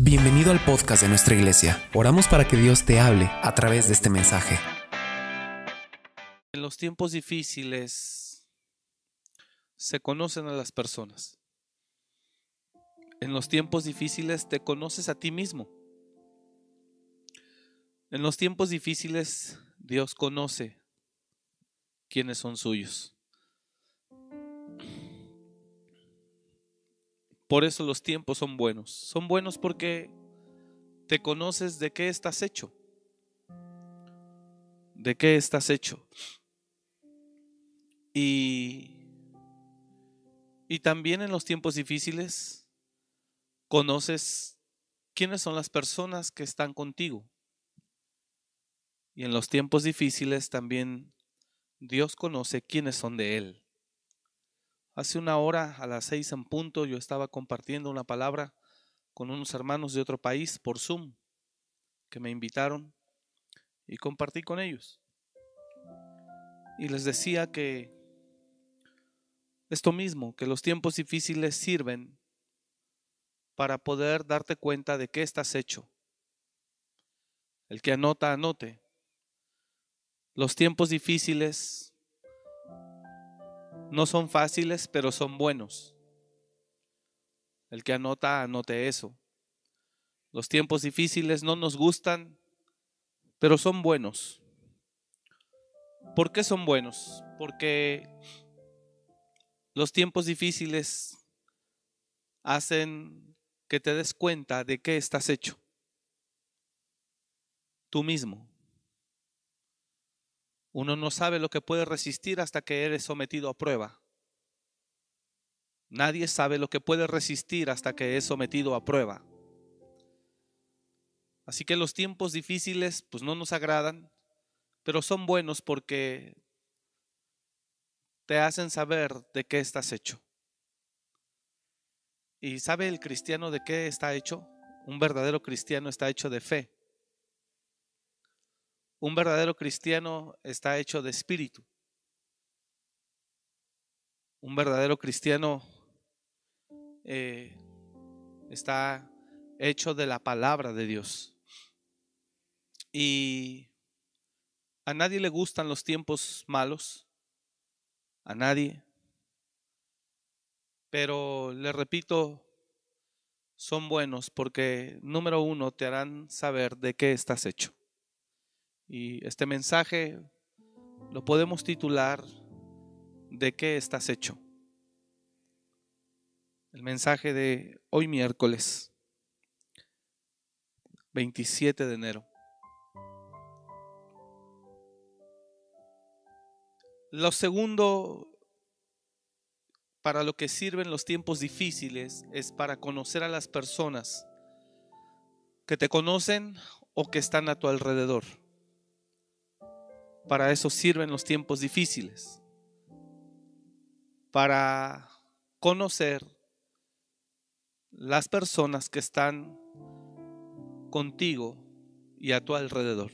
Bienvenido al podcast de nuestra iglesia. Oramos para que Dios te hable a través de este mensaje. En los tiempos difíciles se conocen a las personas. En los tiempos difíciles te conoces a ti mismo. En los tiempos difíciles Dios conoce quiénes son suyos. Por eso los tiempos son buenos. Son buenos porque te conoces de qué estás hecho. De qué estás hecho. Y, y también en los tiempos difíciles conoces quiénes son las personas que están contigo. Y en los tiempos difíciles también Dios conoce quiénes son de Él. Hace una hora, a las seis en punto, yo estaba compartiendo una palabra con unos hermanos de otro país por Zoom que me invitaron y compartí con ellos. Y les decía que esto mismo, que los tiempos difíciles sirven para poder darte cuenta de qué estás hecho. El que anota, anote. Los tiempos difíciles no son fáciles, pero son buenos. El que anota, anote eso. Los tiempos difíciles no nos gustan, pero son buenos. ¿Por qué son buenos? Porque los tiempos difíciles hacen que te des cuenta de qué estás hecho. Tú mismo. Uno no sabe lo que puede resistir hasta que eres sometido a prueba. Nadie sabe lo que puede resistir hasta que es sometido a prueba. Así que los tiempos difíciles pues no nos agradan, pero son buenos porque te hacen saber de qué estás hecho. ¿Y sabe el cristiano de qué está hecho? Un verdadero cristiano está hecho de fe. Un verdadero cristiano está hecho de espíritu. Un verdadero cristiano eh, está hecho de la palabra de Dios. Y a nadie le gustan los tiempos malos, a nadie. Pero le repito, son buenos porque, número uno, te harán saber de qué estás hecho. Y este mensaje lo podemos titular ¿De qué estás hecho? El mensaje de hoy miércoles 27 de enero. Lo segundo para lo que sirven los tiempos difíciles es para conocer a las personas que te conocen o que están a tu alrededor. Para eso sirven los tiempos difíciles. Para conocer las personas que están contigo y a tu alrededor.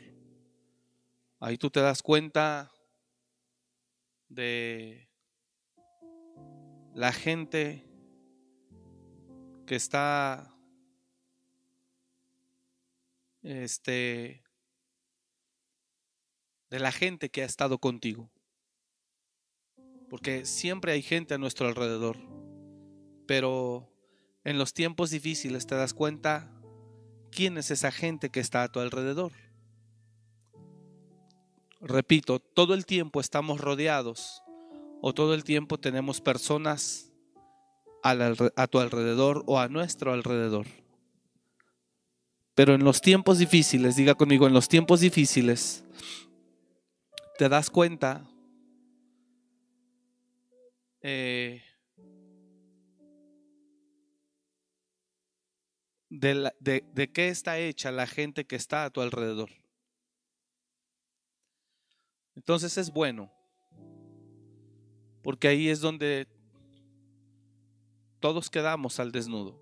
Ahí tú te das cuenta de la gente que está este de la gente que ha estado contigo. Porque siempre hay gente a nuestro alrededor. Pero en los tiempos difíciles te das cuenta quién es esa gente que está a tu alrededor. Repito, todo el tiempo estamos rodeados o todo el tiempo tenemos personas a tu alrededor o a nuestro alrededor. Pero en los tiempos difíciles, diga conmigo, en los tiempos difíciles, te das cuenta eh, de, de qué está hecha la gente que está a tu alrededor. Entonces es bueno, porque ahí es donde todos quedamos al desnudo.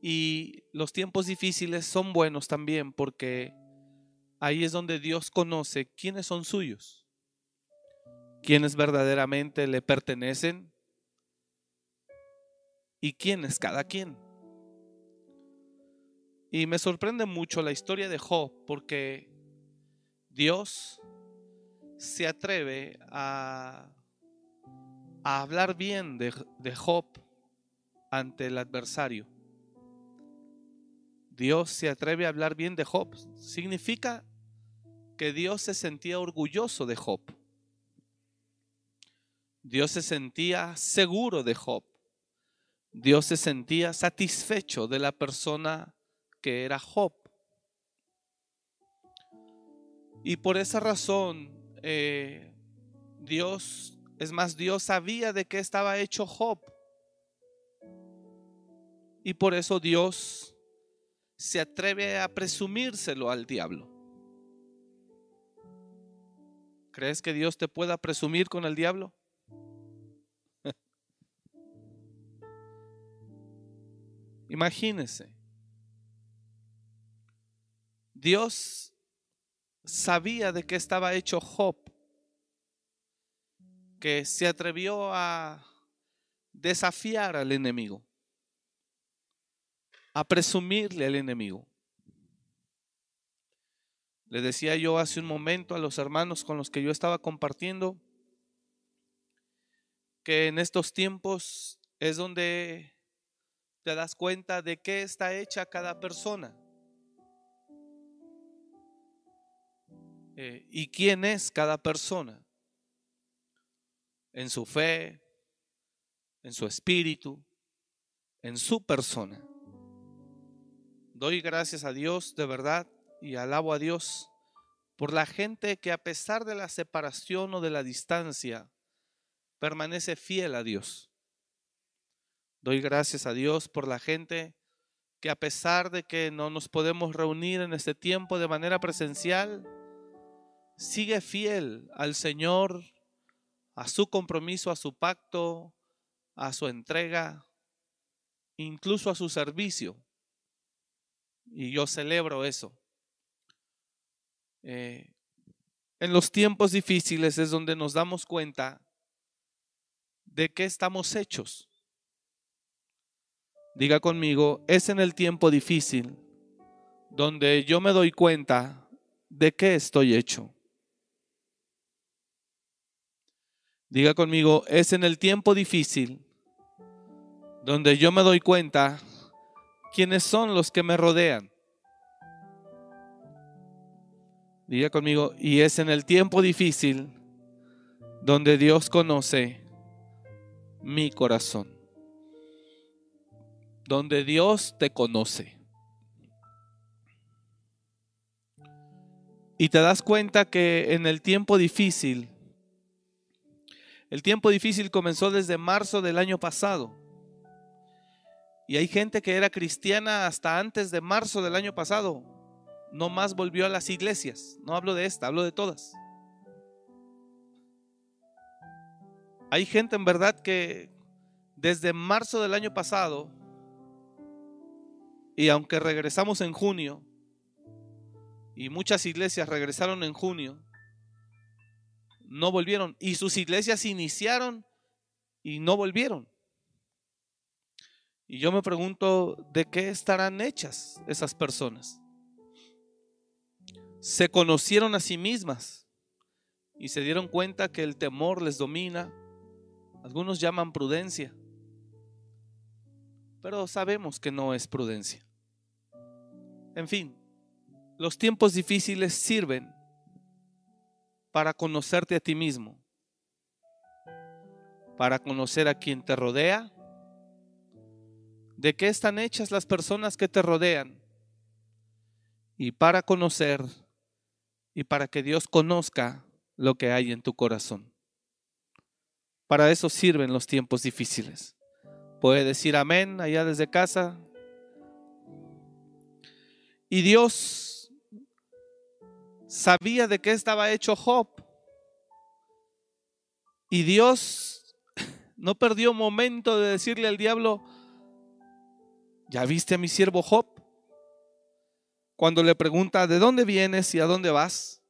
Y los tiempos difíciles son buenos también porque Ahí es donde Dios conoce quiénes son suyos, quiénes verdaderamente le pertenecen y quién es cada quien. Y me sorprende mucho la historia de Job porque Dios se atreve a, hablar bien de, de Job ante el adversario. Dios se atreve a hablar bien de Job. Significa que Dios se sentía orgulloso de Job. Dios se sentía seguro de Job. Dios se sentía satisfecho de la persona que era Job. Y por esa razón, eh, Dios, es más, Dios sabía de qué estaba hecho Job. Y por eso Dios se atreve a presumírselo al diablo. ¿Crees que Dios te pueda presumir con el diablo? Imagínese. Dios sabía de qué estaba hecho Job, que se atrevió a desafiar al enemigo, a presumirle al enemigo. Le decía yo hace un momento a los hermanos con los que yo estaba compartiendo que en estos tiempos es donde te das cuenta de qué está hecha cada persona. Eh, y quién es cada persona. En su fe, en su espíritu, en su persona. Doy gracias a Dios de verdad y alabo a Dios por la gente que a pesar de la separación o de la distancia, permanece fiel a Dios. Doy gracias a Dios por la gente que a pesar de que no nos podemos reunir en este tiempo de manera presencial, sigue fiel al Señor, a su compromiso, a su pacto, a su entrega, incluso a su servicio. Y yo celebro eso. Eh, en los tiempos difíciles es donde nos damos cuenta de qué estamos hechos. Diga conmigo, es en el tiempo difícil donde yo me doy cuenta de qué estoy hecho. Diga conmigo, es en el tiempo difícil donde yo me doy cuenta quiénes son los que me rodean. Diga conmigo, y es en el tiempo difícil donde Dios conoce mi corazón donde Dios te conoce. Y te das cuenta que en el tiempo difícil, el tiempo difícil comenzó desde marzo del año pasado. Y hay gente que era cristiana hasta antes de marzo del año pasado. No más volvió a las iglesias. No hablo de esta, hablo de todas. Hay gente en verdad que desde marzo del año pasado y aunque regresamos en junio, y muchas iglesias regresaron en junio, no volvieron. Y sus iglesias iniciaron y no volvieron. Y yo me pregunto, ¿de qué estarán hechas esas personas? Se conocieron a sí mismas y se dieron cuenta que el temor les domina. Algunos llaman prudencia pero sabemos que no es prudencia. En fin, los tiempos difíciles sirven para conocerte a ti mismo, para conocer a quien te rodea, de qué están hechas las personas que te rodean y para conocer y para que Dios conozca lo que hay en tu corazón. Para eso sirven los tiempos difíciles. Puede decir amén allá desde casa. Y Dios sabía de qué estaba hecho Job. Y Dios no perdió momento de decirle al diablo, ¿ya viste a mi siervo Job? Cuando le pregunta, ¿de dónde vienes y a dónde vas?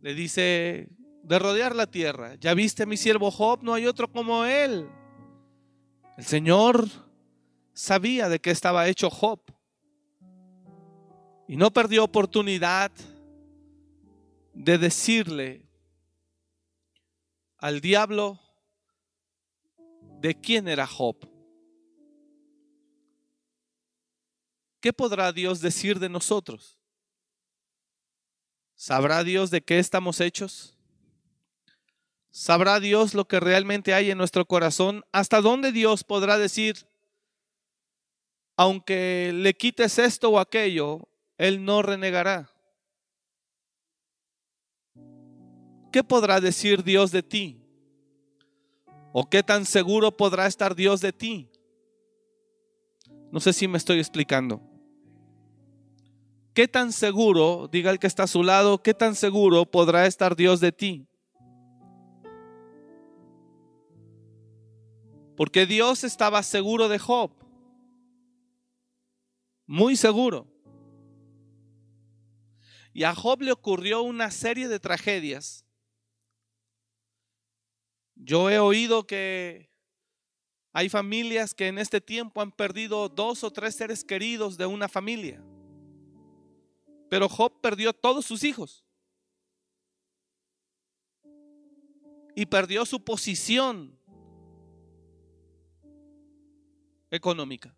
Le dice, de rodear la tierra. ¿Ya viste a mi siervo Job? No hay otro como él. El Señor sabía de qué estaba hecho Job. Y no perdió oportunidad de decirle al diablo de quién era Job. ¿Qué podrá Dios decir de nosotros? ¿Sabrá Dios de qué estamos hechos? ¿Sabrá Dios lo que realmente hay en nuestro corazón? ¿Hasta dónde Dios podrá decir, aunque le quites esto o aquello, Él no renegará? ¿Qué podrá decir Dios de ti? ¿O qué tan seguro podrá estar Dios de ti? No sé si me estoy explicando. ¿Qué tan seguro, diga el que está a su lado, qué tan seguro podrá estar Dios de ti? Porque Dios estaba seguro de Job. Muy seguro. Y a Job le ocurrió una serie de tragedias. Yo he oído que hay familias que en este tiempo han perdido dos o tres seres queridos de una familia. Pero Job perdió todos sus hijos. Y perdió su posición económica.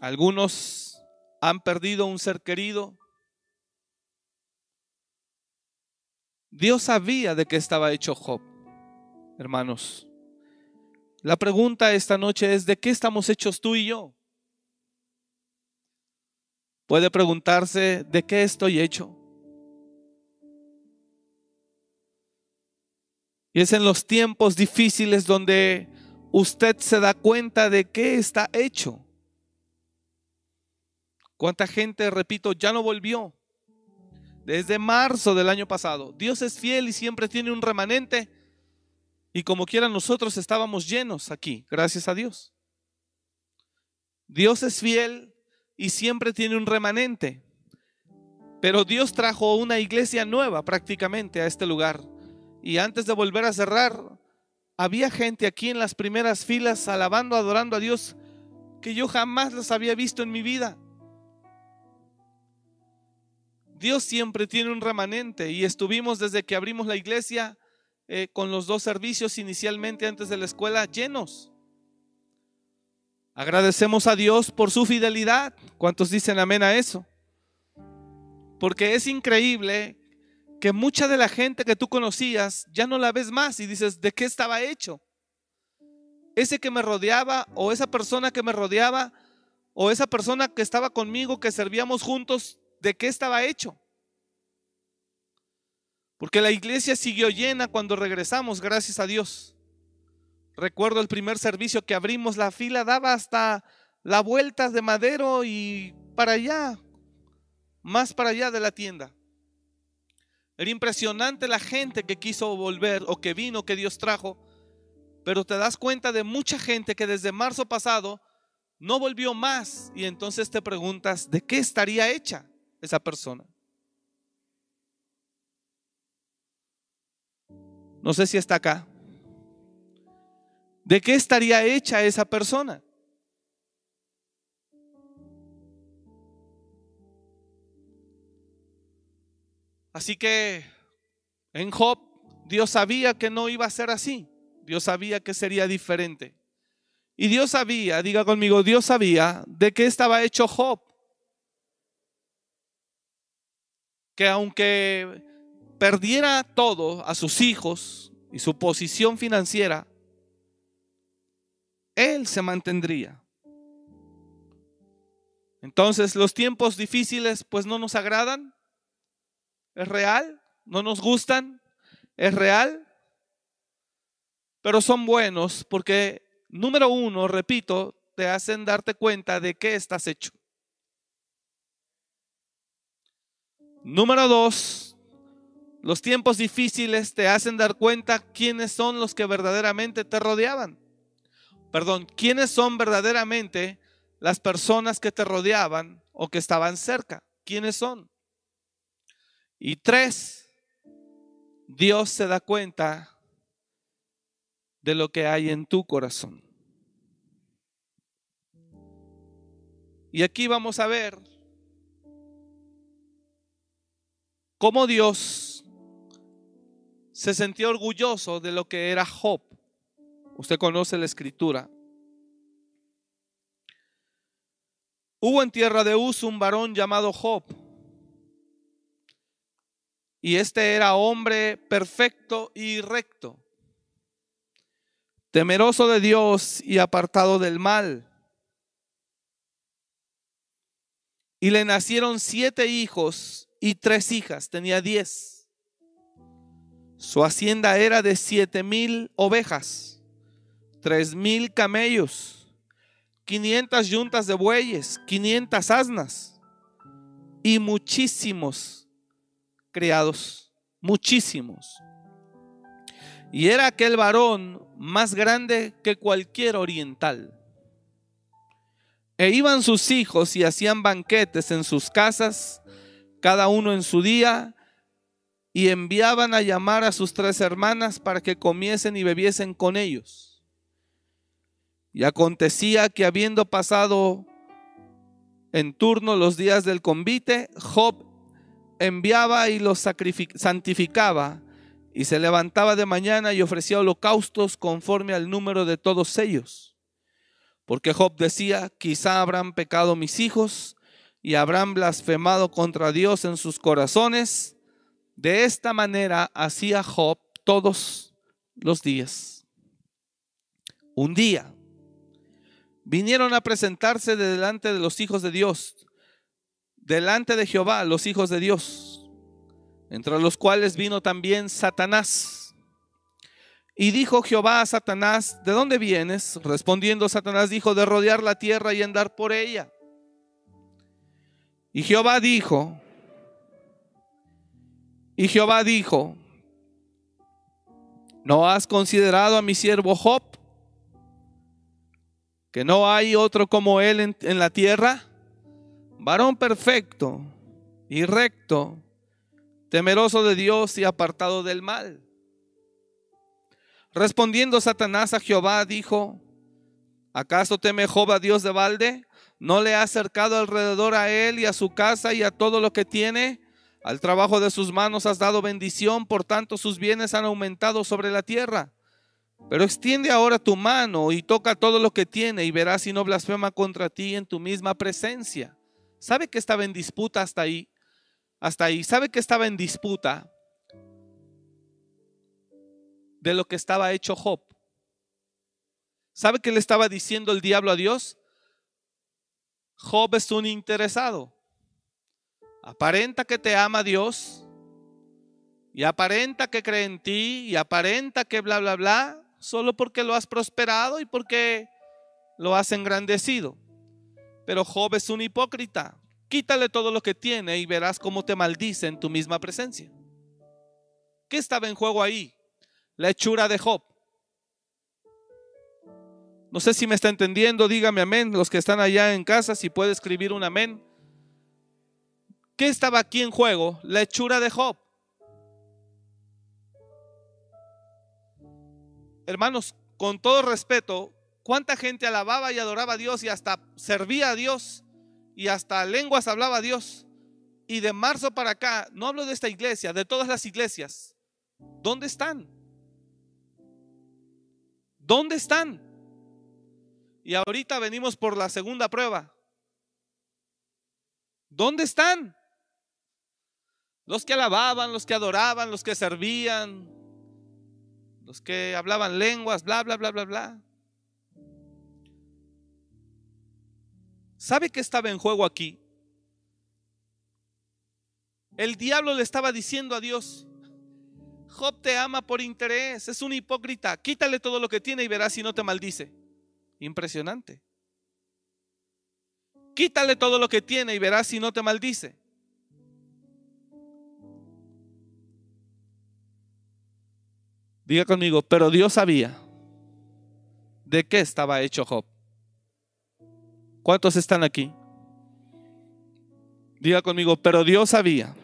Algunos han perdido un ser querido. Dios sabía de qué estaba hecho Job, hermanos. La pregunta esta noche es, ¿de qué estamos hechos tú y yo? Puede preguntarse, ¿de qué estoy hecho? Y es en los tiempos difíciles donde usted se da cuenta de qué está hecho. ¿Cuánta gente, repito, ya no volvió? Desde marzo del año pasado. Dios es fiel y siempre tiene un remanente. Y como quiera nosotros estábamos llenos aquí, gracias a Dios. Dios es fiel y siempre tiene un remanente. Pero Dios trajo una iglesia nueva prácticamente a este lugar. Y antes de volver a cerrar, había gente aquí en las primeras filas alabando, adorando a Dios que yo jamás los había visto en mi vida. Dios siempre tiene un remanente y estuvimos desde que abrimos la iglesia eh, con los dos servicios inicialmente antes de la escuela llenos. Agradecemos a Dios por su fidelidad. ¿Cuántos dicen amén a eso? Porque es increíble que mucha de la gente que tú conocías ya no la ves más y dices, ¿de qué estaba hecho? Ese que me rodeaba o esa persona que me rodeaba o esa persona que estaba conmigo, que servíamos juntos, ¿de qué estaba hecho? Porque la iglesia siguió llena cuando regresamos, gracias a Dios. Recuerdo el primer servicio que abrimos, la fila daba hasta la vuelta de madero y para allá, más para allá de la tienda. Era impresionante la gente que quiso volver o que vino, que Dios trajo, pero te das cuenta de mucha gente que desde marzo pasado no volvió más y entonces te preguntas, ¿de qué estaría hecha esa persona? No sé si está acá. ¿De qué estaría hecha esa persona? Así que en Job Dios sabía que no iba a ser así. Dios sabía que sería diferente. Y Dios sabía, diga conmigo, Dios sabía de qué estaba hecho Job. Que aunque perdiera todo a sus hijos y su posición financiera, él se mantendría. Entonces los tiempos difíciles pues no nos agradan. Es real, no nos gustan, es real, pero son buenos porque, número uno, repito, te hacen darte cuenta de qué estás hecho. Número dos, los tiempos difíciles te hacen dar cuenta quiénes son los que verdaderamente te rodeaban perdón, quiénes son verdaderamente las personas que te rodeaban o que estaban cerca. ¿Quiénes son? Y tres, Dios se da cuenta de lo que hay en tu corazón. Y aquí vamos a ver cómo Dios se sentía orgulloso de lo que era Job. Usted conoce la escritura. Hubo en tierra de Uz un varón llamado Job. Y este era hombre perfecto y recto, temeroso de Dios y apartado del mal. Y le nacieron siete hijos y tres hijas, tenía diez. Su hacienda era de siete mil ovejas, tres mil camellos, quinientas yuntas de bueyes, quinientas asnas y muchísimos criados, muchísimos. Y era aquel varón más grande que cualquier oriental. E iban sus hijos y hacían banquetes en sus casas, cada uno en su día, y enviaban a llamar a sus tres hermanas para que comiesen y bebiesen con ellos. Y acontecía que habiendo pasado en turno los días del convite, Job enviaba y los santificaba y se levantaba de mañana y ofrecía holocaustos conforme al número de todos ellos. Porque Job decía, quizá habrán pecado mis hijos y habrán blasfemado contra Dios en sus corazones. De esta manera hacía Job todos los días. Un día vinieron a presentarse delante de los hijos de Dios, delante de Jehová, los hijos de Dios, entre los cuales vino también Satanás y dijo Jehová a Satanás, ¿de dónde vienes? Respondiendo Satanás dijo, de rodear la tierra y andar por ella. Y Jehová dijo, y Jehová dijo, ¿no has considerado a mi siervo Job? Que no hay otro como él en, la tierra, varón perfecto y recto, temeroso de Dios y apartado del mal. Respondiendo Satanás a Jehová, dijo, ¿acaso teme Jehová Dios de balde? ¿No le ha acercado alrededor a él y a su casa y a todo lo que tiene? Al trabajo de sus manos has dado bendición, por tanto sus bienes han aumentado sobre la tierra. Pero extiende ahora tu mano y toca todo lo que tiene y verás si no blasfema contra ti en tu misma presencia. ¿Sabe que estaba en disputa hasta ahí? Hasta ahí. ¿Sabe que estaba en disputa? de lo que estaba hecho Job. ¿Sabe qué le estaba diciendo el diablo a Dios? Job es un interesado. Aparenta que te ama Dios y aparenta que cree en ti y aparenta que bla, bla, bla, solo porque lo has prosperado y porque lo has engrandecido. Pero Job es un hipócrita. Quítale todo lo que tiene y verás cómo te maldice en tu misma presencia. ¿Qué estaba en juego ahí? la hechura de Job. No sé si me está entendiendo, dígame amén. Los que están allá en casa, si puede escribir un amén. ¿Qué estaba aquí en juego? La hechura de Job. Hermanos, con todo respeto, ¿cuánta gente alababa y adoraba a Dios y hasta servía a Dios y hasta lenguas hablaba a Dios? Y de marzo para acá, no hablo de esta iglesia, de todas las iglesias, ¿dónde están? ¿Dónde están? Y ahorita venimos por la segunda prueba. ¿Dónde están? Los que alababan, los que adoraban, los que servían, los que hablaban lenguas, bla, bla, bla, bla, bla. ¿Sabe qué estaba en juego aquí? El diablo le estaba diciendo a Dios, Job te ama por interés, es un hipócrita. Quítale todo lo que tiene y verás si no te maldice. Impresionante. Quítale todo lo que tiene y verás si no te maldice. Diga conmigo, pero Dios sabía de qué estaba hecho Job. ¿Cuántos están aquí? Diga conmigo, pero Dios sabía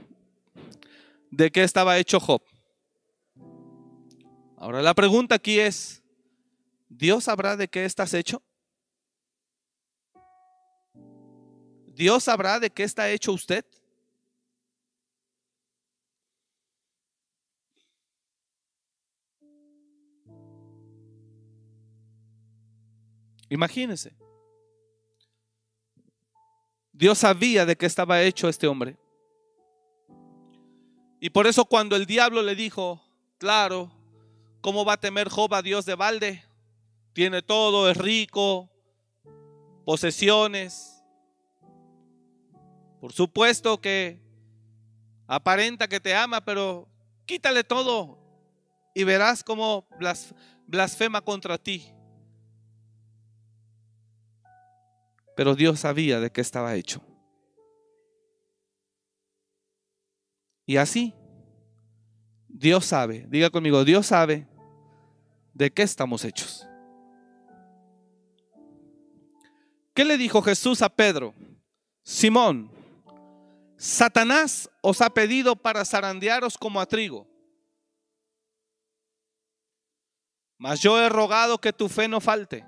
de qué estaba hecho Job. Ahora la pregunta aquí es, ¿Dios sabrá de qué estás hecho? ¿Dios sabrá de qué está hecho usted? Imagínese. Dios sabía de qué estaba hecho este hombre. Y por eso cuando el diablo le dijo, claro, ¿cómo va a temer Job Dios de balde? Tiene todo, es rico, posesiones. Por supuesto que aparenta que te ama, pero quítale todo y verás cómo blasfema contra ti. Pero Dios sabía de qué estaba hecho. Y así, Dios sabe, diga conmigo, Dios sabe de qué estamos hechos. ¿Qué le dijo Jesús a Pedro? Simón, Satanás os ha pedido para zarandearos como a trigo. Mas yo he rogado que tu fe no falte.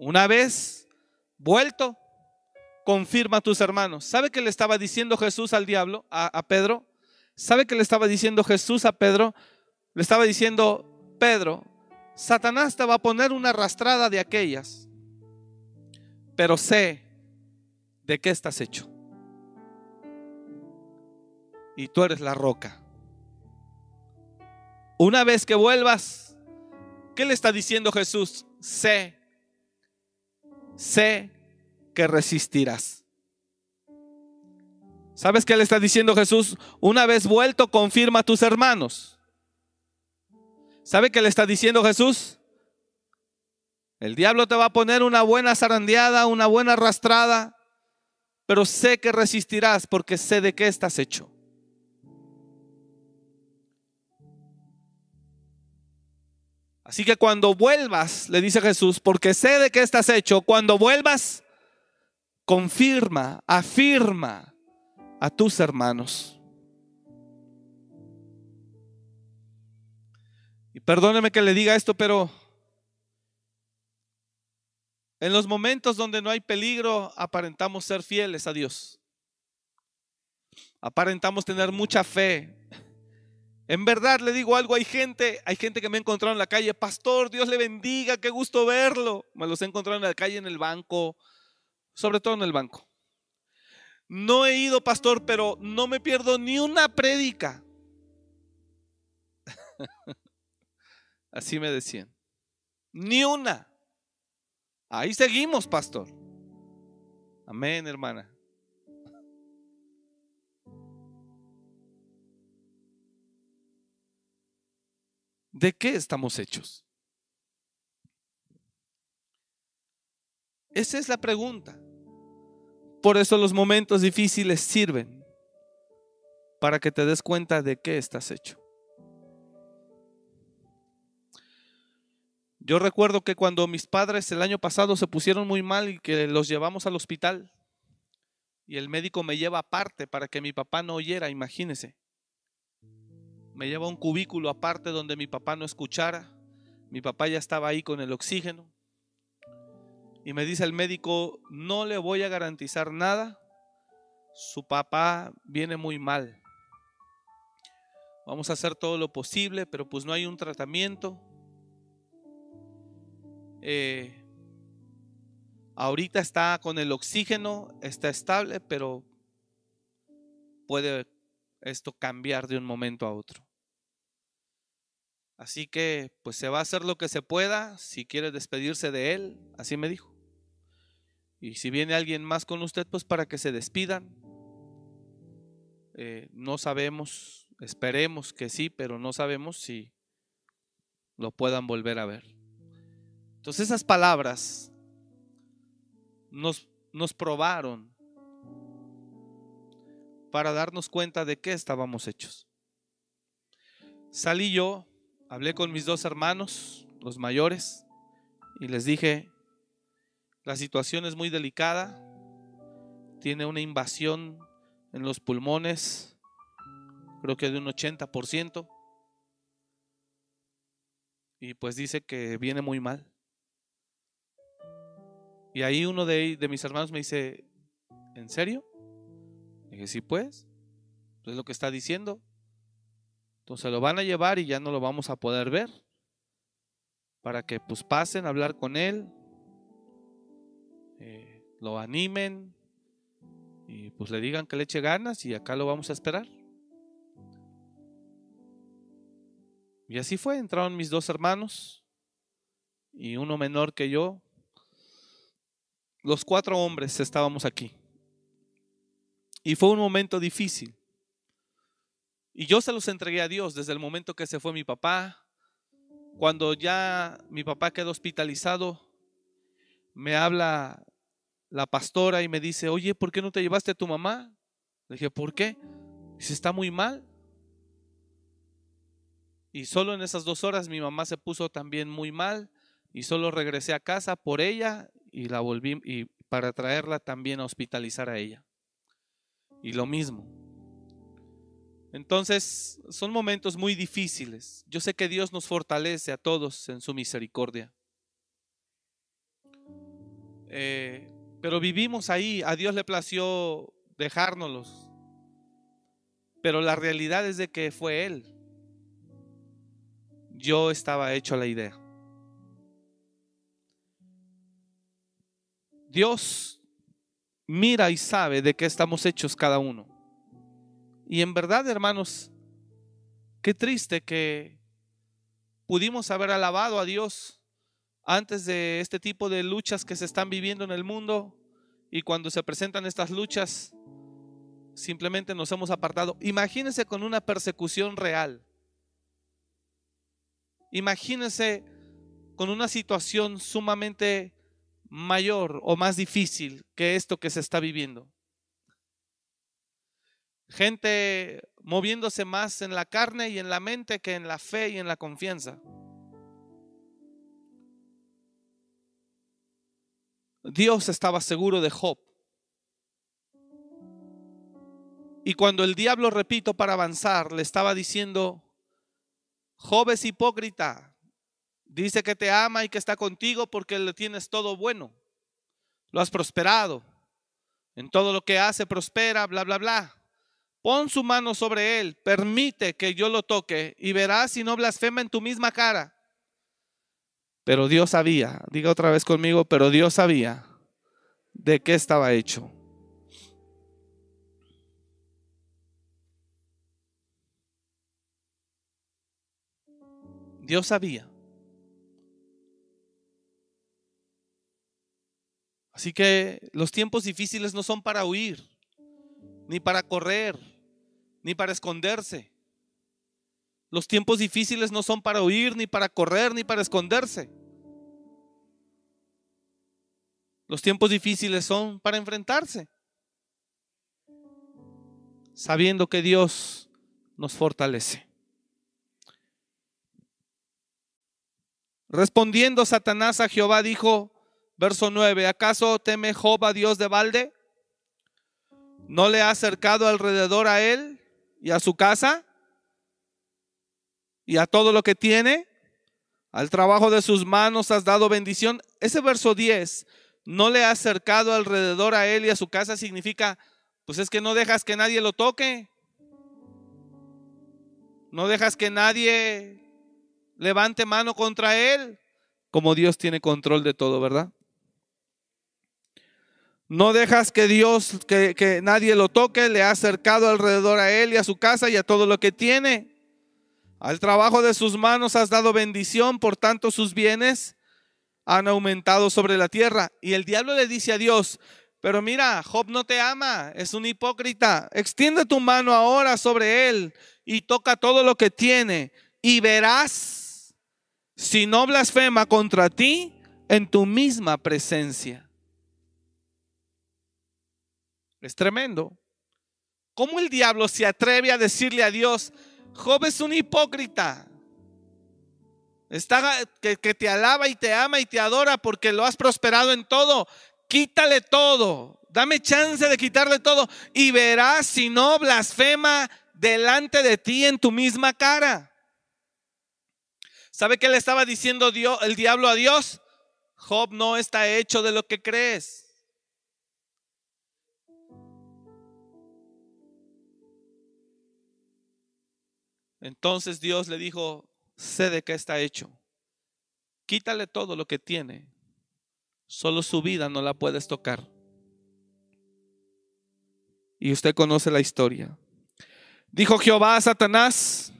Una vez vuelto, confirma a tus hermanos. ¿Sabe qué le estaba diciendo Jesús al diablo, a, Pedro? ¿Sabe qué le estaba diciendo Jesús a Pedro? Le estaba diciendo, Pedro, Satanás te va a poner una arrastrada de aquellas, pero sé de qué estás hecho. Y tú eres la roca. Una vez que vuelvas, ¿qué le está diciendo Jesús? Sé, sé que resistirás. ¿Sabes qué le está diciendo Jesús? Una vez vuelto, confirma a tus hermanos. ¿Sabe qué le está diciendo Jesús? El diablo te va a poner una buena zarandeada, una buena arrastrada, pero sé que resistirás porque sé de qué estás hecho. Así que cuando vuelvas, le dice Jesús, porque sé de qué estás hecho, cuando vuelvas, confirma, afirma a tus hermanos. Y perdóneme que le diga esto, pero en los momentos donde no hay peligro, aparentamos ser fieles a Dios. Aparentamos tener mucha fe. En verdad le digo algo, hay gente, hay gente que me ha encontrado en la calle, pastor, Dios le bendiga, qué gusto verlo. Me los he encontrado en la calle, en el banco, sobre todo en el banco. No he ido, pastor, pero no me pierdo ni una prédica. Así me decían. Ni una. Ahí seguimos, pastor. Amén, hermana. ¿De qué estamos hechos? Esa es la pregunta. Por eso los momentos difíciles sirven para que te des cuenta de qué estás hecho. Yo recuerdo que cuando mis padres el año pasado se pusieron muy mal y que los llevamos al hospital y el médico me lleva aparte para que mi papá no oyera, imagínese. Me lleva a un cubículo aparte donde mi papá no escuchara. Mi papá ya estaba ahí con el oxígeno y me dice el médico, no le voy a garantizar nada, su papá viene muy mal. Vamos a hacer todo lo posible, pero pues no hay un tratamiento. Eh, ahorita está con el oxígeno, está estable, pero puede esto cambiar de un momento a otro. Así que pues se va a hacer lo que se pueda, si quiere despedirse de él, así me dijo. Y si viene alguien más con usted, pues para que se despidan. Eh, no sabemos, esperemos que sí, pero no sabemos si lo puedan volver a ver. Entonces esas palabras nos, nos probaron para darnos cuenta de qué estábamos hechos. Salí yo, hablé con mis dos hermanos, los mayores, y les dije, la situación es muy delicada. Tiene una invasión en los pulmones, creo que de un 80%. Y pues dice que viene muy mal. Y ahí uno de, mis hermanos me dice, ¿en serio? dije, sí, pues, es lo que está diciendo. Entonces lo van a llevar y ya no lo vamos a poder ver. Para que pues pasen a hablar con él, eh, lo animen y pues le digan que le eche ganas y acá lo vamos a esperar. Y así fue, entraron mis dos hermanos y uno menor que yo. Los cuatro hombres estábamos aquí. Y fue un momento difícil. Y yo se los entregué a Dios desde el momento que se fue mi papá. Cuando ya mi papá quedó hospitalizado, me habla la pastora y me dice, oye, ¿por qué no te llevaste a tu mamá? Le dije, ¿por qué? Dice, está muy mal. Y solo en esas dos horas mi mamá se puso también muy mal y solo regresé a casa por ella y la volví y para traerla también a hospitalizar a ella. Y lo mismo. Entonces, son momentos muy difíciles. Yo sé que Dios nos fortalece a todos en su misericordia. Eh, pero vivimos ahí, a Dios le plació dejárnoslos. Pero la realidad es de que fue Él. Yo estaba hecho a la idea. Dios mira y sabe de qué estamos hechos cada uno. Y en verdad, hermanos, qué triste que pudimos haber alabado a Dios antes de este tipo de luchas que se están viviendo en el mundo y cuando se presentan estas luchas, simplemente nos hemos apartado. Imagínense con una persecución real. Imagínense con una situación sumamente mayor o más difícil que esto que se está viviendo. Gente moviéndose más en la carne y en la mente que en la fe y en la confianza. Dios estaba seguro de Job. Y cuando el diablo, repito, para avanzar, le estaba diciendo, Job es hipócrita, dice que te ama y que está contigo porque le tienes todo bueno, lo has prosperado, en todo lo que hace prospera, bla, bla, bla. Pon su mano sobre él, permite que yo lo toque y verás si no blasfema en tu misma cara. Pero Dios sabía, diga otra vez conmigo, pero Dios sabía de qué estaba hecho. Dios sabía. Así que los tiempos difíciles no son para huir, ni para correr, ni para esconderse. Los tiempos difíciles no son para huir, ni para correr, ni para esconderse. Los tiempos difíciles son para enfrentarse, sabiendo que Dios nos fortalece. Respondiendo Satanás a Jehová dijo, verso 9, ¿acaso teme a Dios de balde? ¿No le ha acercado alrededor a él y a su casa y a todo lo que tiene? Al trabajo de sus manos has dado bendición. Ese verso 10 no le ha acercado alrededor a él y a su casa significa, pues es que no dejas que nadie lo toque. No dejas que nadie levante mano contra él, como Dios tiene control de todo, ¿verdad? No dejas que Dios, que, que nadie lo toque, le ha acercado alrededor a él y a su casa y a todo lo que tiene. Al trabajo de sus manos has dado bendición, por tanto sus bienes han aumentado sobre la tierra. Y el diablo le dice a Dios, pero mira, Job no te ama, es un hipócrita. Extiende tu mano ahora sobre él y toca todo lo que tiene y verás si no blasfema contra ti en tu misma presencia. Es tremendo. ¿Cómo el diablo se atreve a decirle a Dios, Job es un hipócrita? Está, que, te alaba y te ama y te adora porque lo has prosperado en todo. Quítale todo. Dame chance de quitarle todo y verás si no blasfema delante de ti en tu misma cara. ¿Sabe qué le estaba diciendo Dios, el diablo a Dios? Job no está hecho de lo que crees. Entonces Dios le dijo, sé de qué está hecho. Quítale todo lo que tiene. Solo su vida no la puedes tocar. Y usted conoce la historia. Dijo Jehová a Satanás,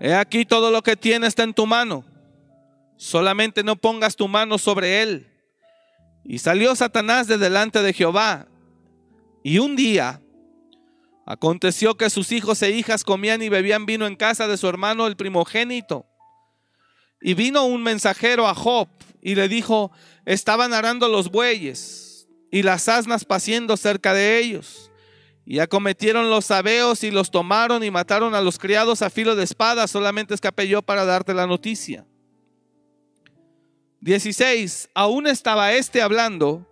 he aquí todo lo que tiene está en tu mano. Solamente no pongas tu mano sobre él. Y salió Satanás de delante de Jehová. Y un día Aconteció que sus hijos e hijas comían y bebían vino en casa de su hermano el primogénito. Y vino un mensajero a Job y le dijo, estaban arando los bueyes y las asnas paciendo cerca de ellos. Y acometieron los sabeos y los tomaron y mataron a los criados a filo de espada. Solamente escapé yo para darte la noticia. 16. Aún estaba este hablando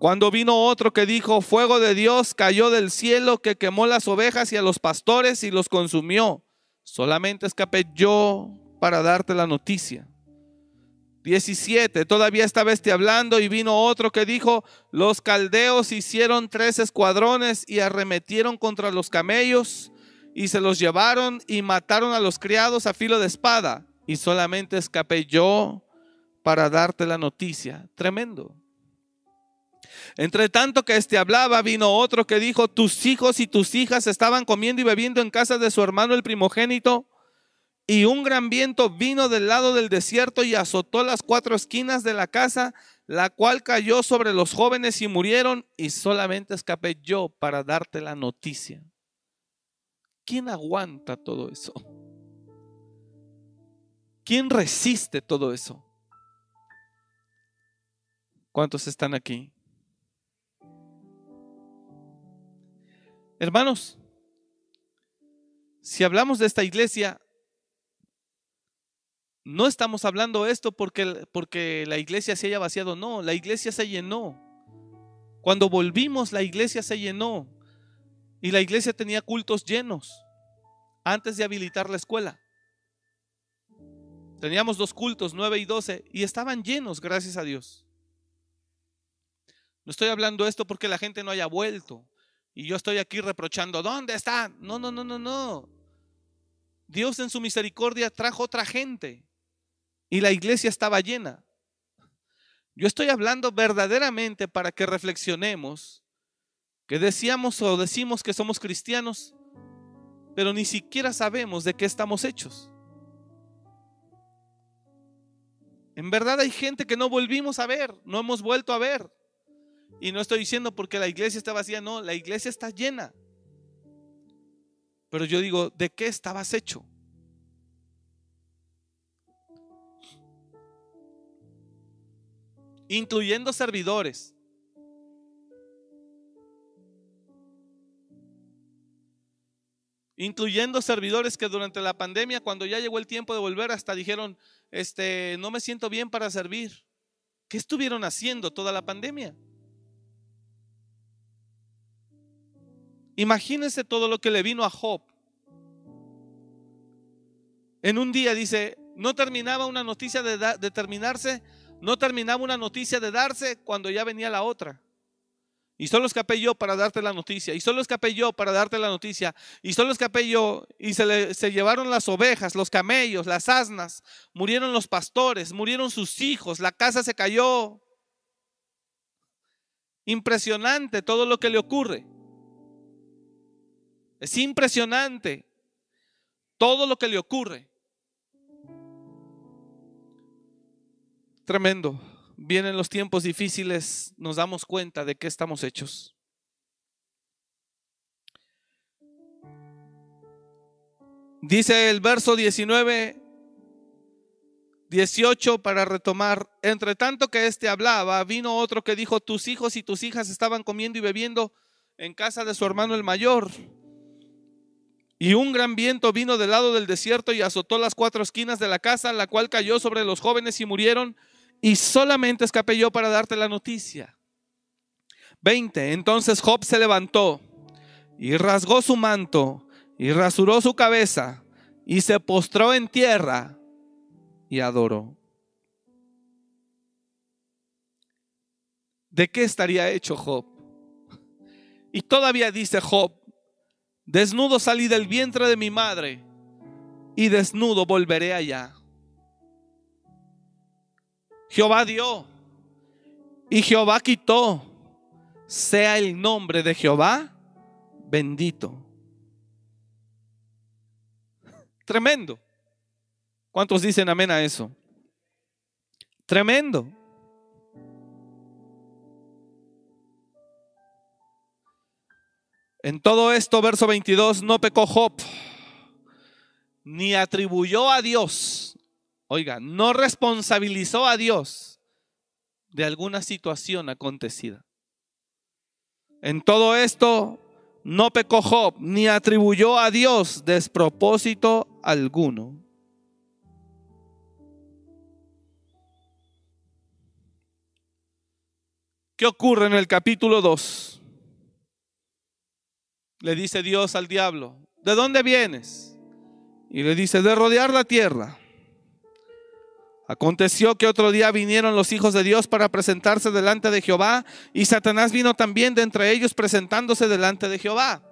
cuando vino otro que dijo, fuego de Dios cayó del cielo que quemó las ovejas y a los pastores y los consumió. Solamente escapé yo para darte la noticia. 17. Todavía estaba este hablando y vino otro que dijo, los caldeos hicieron tres escuadrones y arremetieron contra los camellos y se los llevaron y mataron a los criados a filo de espada. Y solamente escapé yo para darte la noticia. Tremendo. Entre tanto que éste hablaba, vino otro que dijo, tus hijos y tus hijas estaban comiendo y bebiendo en casa de su hermano el primogénito. Y un gran viento vino del lado del desierto y azotó las cuatro esquinas de la casa, la cual cayó sobre los jóvenes y murieron, y solamente escapé yo para darte la noticia. ¿Quién aguanta todo eso? ¿Quién resiste todo eso? ¿Cuántos están aquí? Hermanos, si hablamos de esta iglesia, no estamos hablando esto porque, porque la iglesia se haya vaciado, no, la iglesia se llenó. Cuando volvimos, la iglesia se llenó y la iglesia tenía cultos llenos antes de habilitar la escuela. Teníamos dos cultos, nueve y doce, y estaban llenos, gracias a Dios. No estoy hablando esto porque la gente no haya vuelto. Y yo estoy aquí reprochando, ¿dónde está? No, no, no, no, no. Dios en su misericordia trajo otra gente y la iglesia estaba llena. Yo estoy hablando verdaderamente para que reflexionemos que decíamos o decimos que somos cristianos, pero ni siquiera sabemos de qué estamos hechos. En verdad hay gente que no volvimos a ver, no hemos vuelto a ver. Y no estoy diciendo porque la iglesia está vacía, no, la iglesia está llena. Pero yo digo, ¿de qué estabas hecho? Incluyendo servidores. Incluyendo servidores que durante la pandemia, cuando ya llegó el tiempo de volver, hasta dijeron, este, no me siento bien para servir. ¿Qué estuvieron haciendo toda la pandemia? Imagínense todo lo que le vino a Job. En un día dice, no terminaba una noticia de, terminarse, no terminaba una noticia de darse cuando ya venía la otra. Y solo escapé yo para darte la noticia. Y solo escapé yo para darte la noticia. Y solo escapé yo. Y se, se llevaron las ovejas, los camellos, las asnas. Murieron los pastores, murieron sus hijos. La casa se cayó. Impresionante todo lo que le ocurre. Es impresionante todo lo que le ocurre. Tremendo. Vienen los tiempos difíciles, nos damos cuenta de qué estamos hechos. Dice el verso 19, 18 para retomar. Entre tanto que éste hablaba, vino otro que dijo, tus hijos y tus hijas estaban comiendo y bebiendo en casa de su hermano el mayor. Y un gran viento vino del lado del desierto y azotó las cuatro esquinas de la casa, la cual cayó sobre los jóvenes y murieron. Y solamente escapé yo para darte la noticia. 20. Entonces Job se levantó y rasgó su manto y rasuró su cabeza y se postró en tierra y adoró. ¿de qué estaría hecho Job? Y todavía dice Job, desnudo salí del vientre de mi madre y desnudo volveré allá. Jehová dio y Jehová quitó. Sea el nombre de Jehová bendito. Tremendo. ¿Cuántos dicen amén a eso? Tremendo. En todo esto, verso 22, no pecó Job, ni atribuyó a Dios, oiga, no responsabilizó a Dios de alguna situación acontecida. En todo esto, no pecó Job, ni atribuyó a Dios despropósito alguno. ¿Qué ocurre en el capítulo 2? Le dice Dios al diablo, ¿de dónde vienes? Y le dice, de rodear la tierra. Aconteció que otro día vinieron los hijos de Dios para presentarse delante de Jehová y Satanás vino también de entre ellos presentándose delante de Jehová.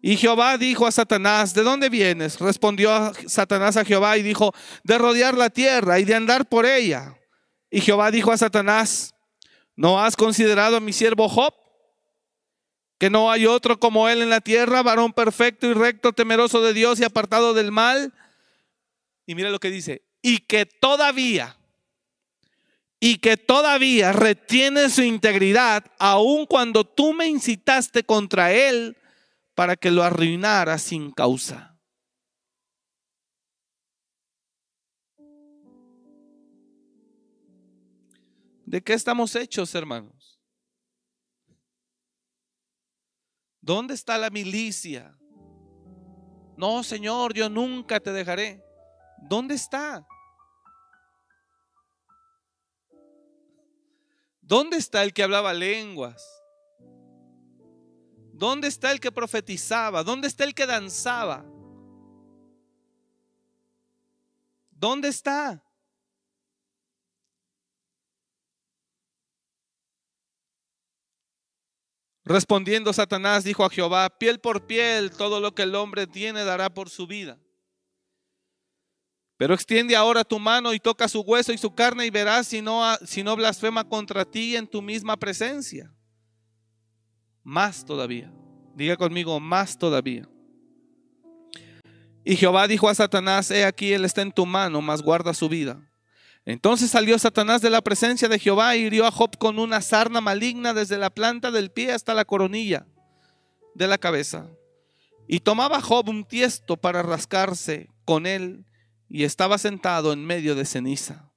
Y Jehová dijo a Satanás, ¿de dónde vienes? Respondió Satanás a Jehová y dijo, de rodear la tierra y de andar por ella. Y Jehová dijo a Satanás, ¿no has considerado a mi siervo Job? Que no hay otro como él en la tierra, varón perfecto y recto, temeroso de Dios y apartado del mal. Y mira lo que dice, y que todavía, y que todavía retiene su integridad, aun cuando tú me incitaste contra él para que lo arruinara sin causa. ¿De qué estamos hechos, hermano? ¿Dónde está la milicia? No, Señor, yo nunca te dejaré. ¿Dónde está? ¿Dónde está el que hablaba lenguas? ¿Dónde está el que profetizaba? ¿Dónde está el que danzaba? ¿Dónde está? Respondiendo Satanás dijo a Jehová, piel por piel, todo lo que el hombre tiene dará por su vida. Pero extiende ahora tu mano y toca su hueso y su carne y verás si no, si no blasfema contra ti en tu misma presencia. Más todavía. Diga conmigo, más todavía. Y Jehová dijo a Satanás, he aquí, él está en tu mano, mas guarda su vida. Entonces salió Satanás de la presencia de Jehová y hirió a Job con una sarna maligna desde la planta del pie hasta la coronilla de la cabeza. Y tomaba Job un tiesto para rascarse con él y estaba sentado en medio de ceniza.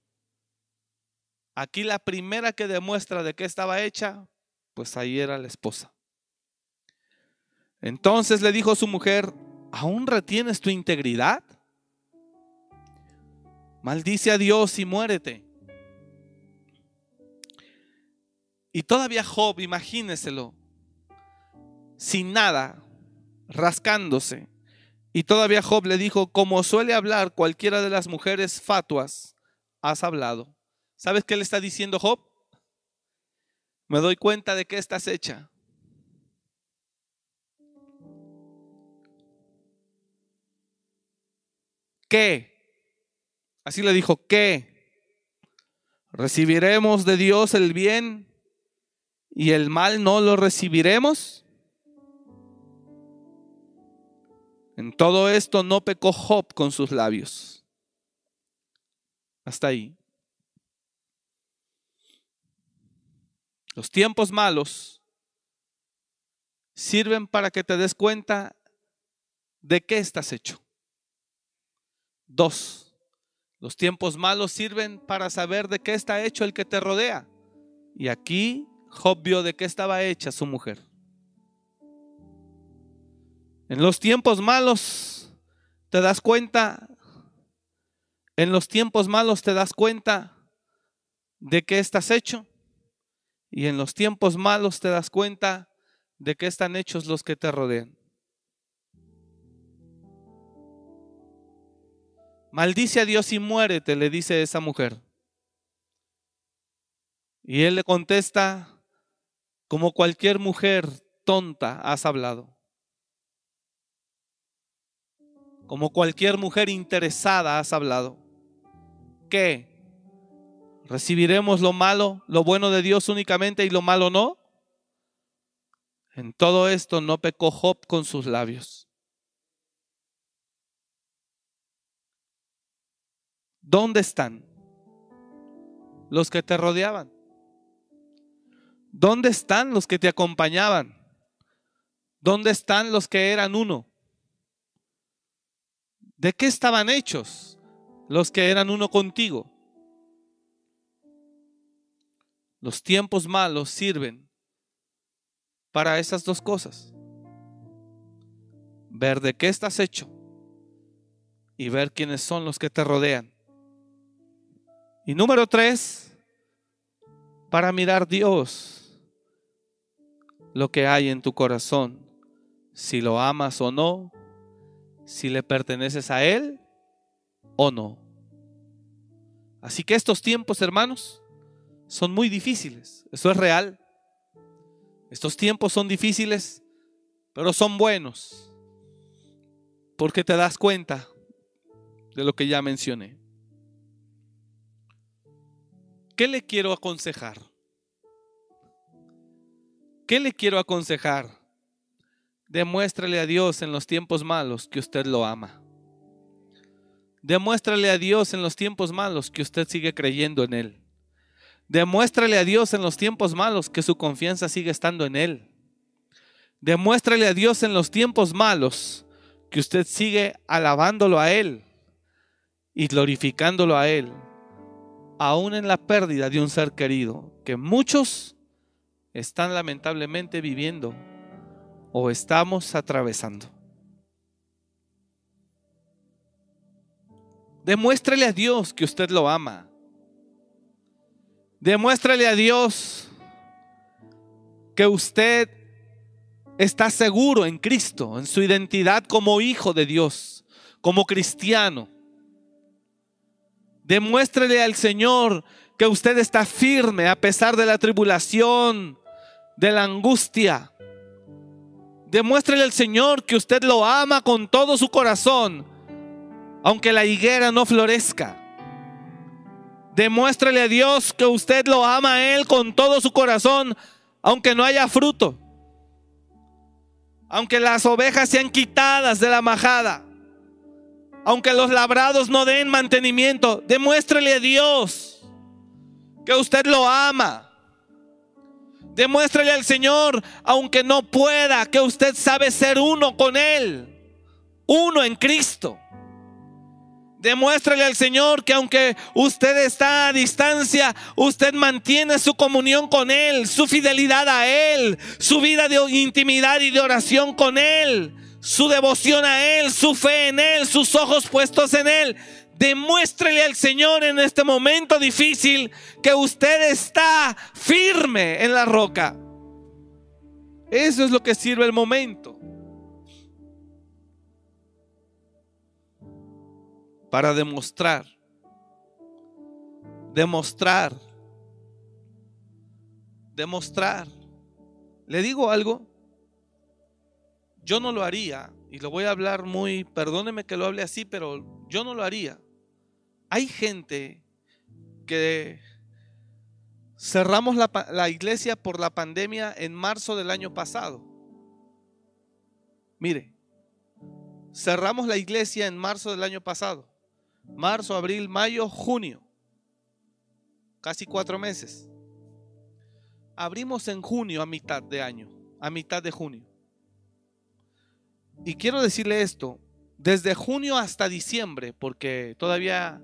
Aquí la primera que demuestra de qué estaba hecha, pues ahí era la esposa. Entonces le dijo su mujer, ¿aún retienes tu integridad? Maldice a Dios y muérete. Y todavía Job, imagíneselo, sin nada, rascándose. Y todavía Job le dijo, como suele hablar cualquiera de las mujeres fatuas, has hablado. ¿Sabes qué le está diciendo Job? Me doy cuenta de que estás hecha. ¿Qué? Así le dijo, ¿qué? ¿Recibiremos de Dios el bien y el mal no lo recibiremos? En todo esto no pecó Job con sus labios. Hasta ahí. Los tiempos malos sirven para que te des cuenta de qué estás hecho. Dos, los tiempos malos sirven para saber de qué está hecho el que te rodea. Y aquí Job vio de qué estaba hecha su mujer. En los tiempos malos te das cuenta, en los tiempos malos te das cuenta de qué estás hecho. Y en los tiempos malos te das cuenta de qué están hechos los que te rodean. Maldice a Dios y muérete, le dice esa mujer. Y él le contesta, como cualquier mujer tonta has hablado. Como cualquier mujer interesada has hablado. ¿Qué? ¿Recibiremos lo malo, lo bueno de Dios únicamente y lo malo no? En todo esto no pecó Job con sus labios. ¿Dónde están los que te rodeaban? ¿Dónde están los que te acompañaban? ¿Dónde están los que eran uno? ¿De qué estaban hechos los que eran uno contigo? Los tiempos malos sirven para esas dos cosas. Ver de qué estás hecho y ver quiénes son los que te rodean. Y número tres, para mirar Dios, lo que hay en tu corazón, si lo amas o no, si le perteneces a Él o no. Así que estos tiempos, hermanos, son muy difíciles. Eso es real. Estos tiempos son difíciles, pero son buenos. Porque te das cuenta de lo que ya mencioné. ¿Qué le quiero aconsejar? ¿Qué le quiero aconsejar? Demuéstrale a Dios en los tiempos malos que usted lo ama. Demuéstrale a Dios en los tiempos malos que usted sigue creyendo en Él. Demuéstrale a Dios en los tiempos malos que su confianza sigue estando en Él. Demuéstrale a Dios en los tiempos malos que usted sigue alabándolo a Él y glorificándolo a Él, aún en la pérdida de un ser querido, que muchos están lamentablemente viviendo o estamos atravesando. Demuéstrale a Dios que usted lo ama. Demuéstrale a Dios que usted está seguro en Cristo, en su identidad como hijo de Dios, como cristiano. Demuéstrele al Señor que usted está firme a pesar de la tribulación, de la angustia. Demuéstrele al Señor que usted lo ama con todo su corazón, aunque la higuera no florezca. Demuéstrele a Dios que usted lo ama a Él con todo su corazón, aunque no haya fruto. Aunque las ovejas sean quitadas de la majada. Aunque los labrados no den mantenimiento. Demuéstrele a Dios que usted lo ama. Demuéstrele al Señor, aunque no pueda, que usted sabe ser uno con Él. Uno en Cristo. Demuéstrale al Señor que aunque usted está a distancia, usted mantiene su comunión con Él, su fidelidad a Él, su vida de intimidad y de oración con Él, su devoción a Él, su fe en Él, sus ojos puestos en Él. Demuéstrele al Señor en este momento difícil que usted está firme en la roca. Eso es lo que sirve el momento. para demostrar, demostrar, demostrar. Le digo algo, yo no lo haría, y lo voy a hablar muy, perdóneme que lo hable así, pero yo no lo haría. Hay gente que cerramos la, iglesia por la pandemia en marzo del año pasado. Mire, cerramos la iglesia en marzo del año pasado marzo, abril, mayo, junio. Casi cuatro meses. Abrimos en junio a mitad de año, a mitad de junio. Y quiero decirle esto, desde junio hasta diciembre, porque todavía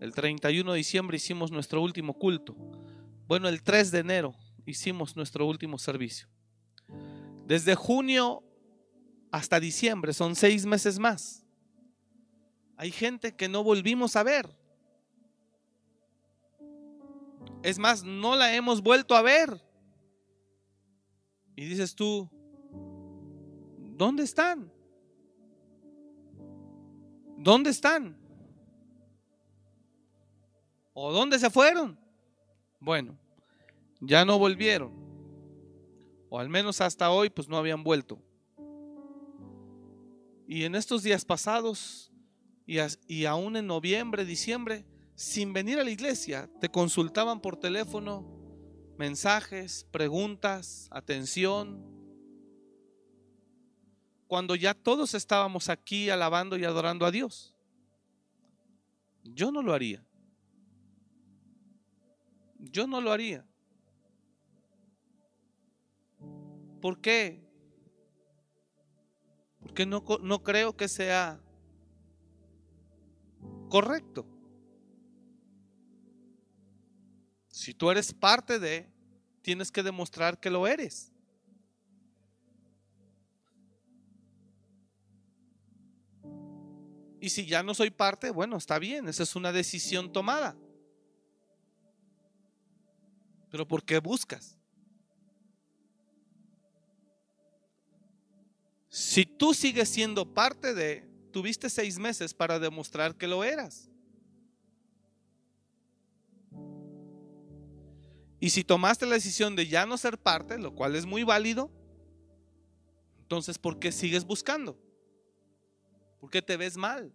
el 31 de diciembre hicimos nuestro último culto. Bueno, el 3 de enero hicimos nuestro último servicio. Desde junio hasta diciembre son seis meses más. Hay gente que no volvimos a ver. Es más, no la hemos vuelto a ver. Y dices tú, ¿dónde están? ¿Dónde están? ¿O dónde se fueron? Bueno, ya no volvieron. O al menos hasta hoy, pues no habían vuelto. Y en estos días pasados, y, y aún en noviembre, diciembre, sin venir a la iglesia, te consultaban por teléfono, mensajes, preguntas, atención. Cuando ya todos estábamos aquí alabando y adorando a Dios. Yo no lo haría. Yo no lo haría. ¿Por qué? Porque no, no creo que sea correcto. Si tú eres parte de, tienes que demostrar que lo eres. Y si ya no soy parte, bueno, está bien, esa es una decisión tomada. Pero ¿por qué buscas? Si tú sigues siendo parte de, tuviste seis meses para demostrar que lo eras. Y si tomaste la decisión de ya no ser parte, lo cual es muy válido, entonces ¿por qué sigues buscando? ¿Por qué te ves mal?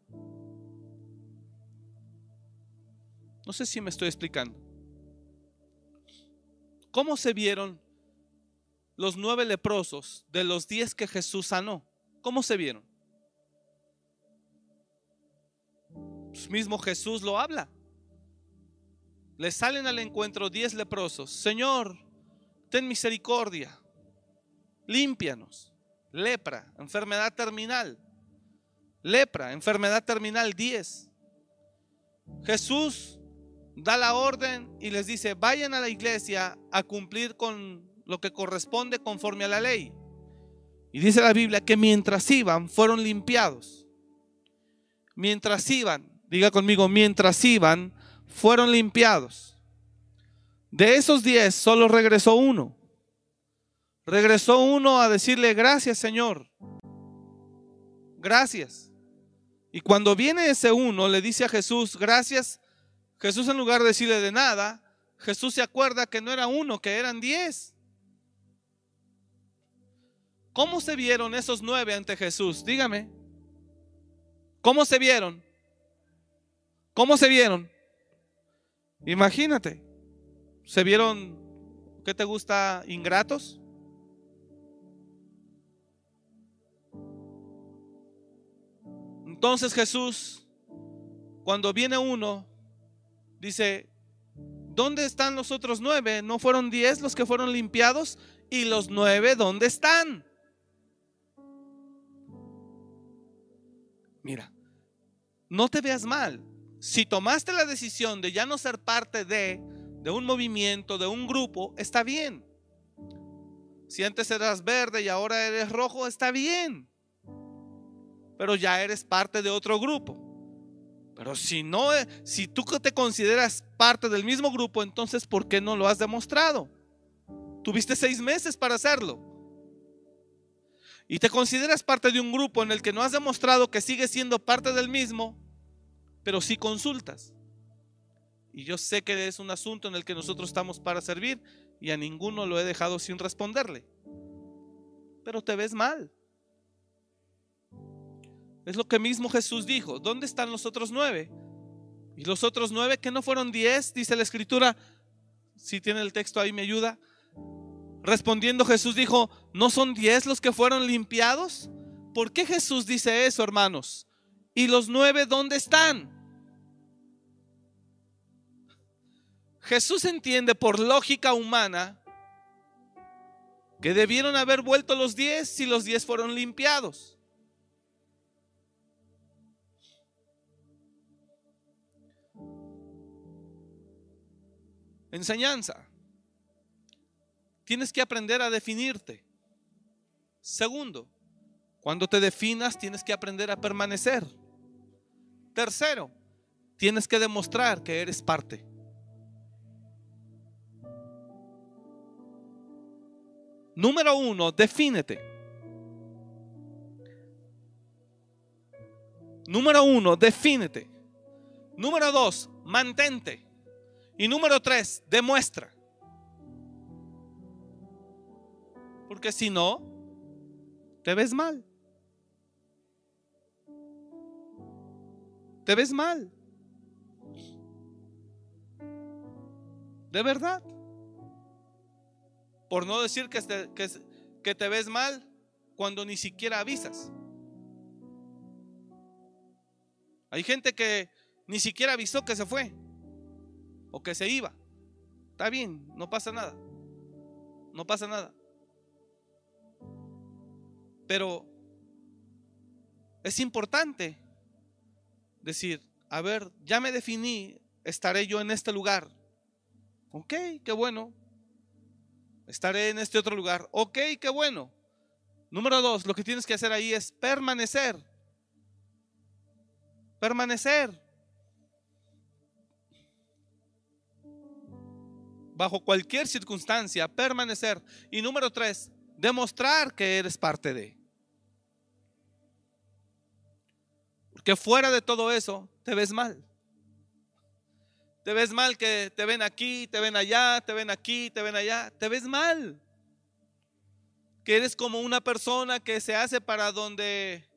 No sé si me estoy explicando. ¿Cómo se vieron los nueve leprosos de los diez que Jesús sanó? ¿Cómo se vieron? Pues mismo Jesús lo habla. Le salen al encuentro diez leprosos. Señor, ten misericordia. Límpianos. Lepra, enfermedad terminal. Lepra, enfermedad terminal 10. Jesús da la orden y les dice, vayan a la iglesia a cumplir con lo que corresponde conforme a la ley. Y dice la Biblia que mientras iban fueron limpiados. Mientras iban, diga conmigo, mientras iban fueron limpiados. De esos diez solo regresó uno. Regresó uno a decirle, gracias Señor. Gracias. Y cuando viene ese uno, le dice a Jesús, gracias. Jesús en lugar de decirle de nada, Jesús se acuerda que no era uno, que eran diez. ¿Cómo se vieron esos nueve ante Jesús? Dígame. ¿Cómo se vieron? ¿Cómo se vieron? Imagínate, ¿se vieron, qué te gusta, ingratos? Entonces Jesús, cuando viene uno, dice, ¿dónde están los otros nueve? ¿No fueron diez los que fueron limpiados? ¿Y los nueve dónde están? Mira, no te veas mal si tomaste la decisión de ya no ser parte de, de un movimiento, de un grupo, está bien. Si antes eras verde y ahora eres rojo, está bien. Pero ya eres parte de otro grupo. Pero si no, si tú te consideras parte del mismo grupo, entonces ¿por qué no lo has demostrado? Tuviste seis meses para hacerlo. Y te consideras parte de un grupo en el que no has demostrado que sigues siendo parte del mismo, pero sí consultas. Y yo sé que es un asunto en el que nosotros estamos para servir y a ninguno lo he dejado sin responderle. Pero te ves mal. Es lo que mismo Jesús dijo. ¿Dónde están los otros nueve? Y los otros nueve que no fueron diez, dice la escritura. Si tiene el texto ahí, me ayuda. Respondiendo Jesús dijo, ¿no son diez los que fueron limpiados? ¿Por qué Jesús dice eso, hermanos? ¿Y los nueve dónde están? Jesús entiende por lógica humana que debieron haber vuelto los diez si los diez fueron limpiados. Enseñanza. Tienes que aprender a definirte. Segundo, cuando te definas tienes que aprender a permanecer. Tercero, tienes que demostrar que eres parte. Número uno, defínete. Número uno, defínete. Número dos, mantente. Y número tres, demuestra. Porque si no, te ves mal. Te ves mal. De verdad. Por no decir que te, que, te ves mal cuando ni siquiera avisas. Hay gente que ni siquiera avisó que se fue o que se iba. Está bien, no pasa nada. No pasa nada. Pero es importante decir, a ver, ya me definí, estaré yo en este lugar. Ok, qué bueno. Estaré en este otro lugar. Ok, qué bueno. Número dos, lo que tienes que hacer ahí es permanecer. Permanecer. Bajo cualquier circunstancia, permanecer. Y número tres, demostrar que eres parte de. Porque fuera de todo eso, te ves mal. Te ves mal que te ven aquí, te ven allá, te ven aquí, te ven allá. Te ves mal. Que eres como una persona que se hace para donde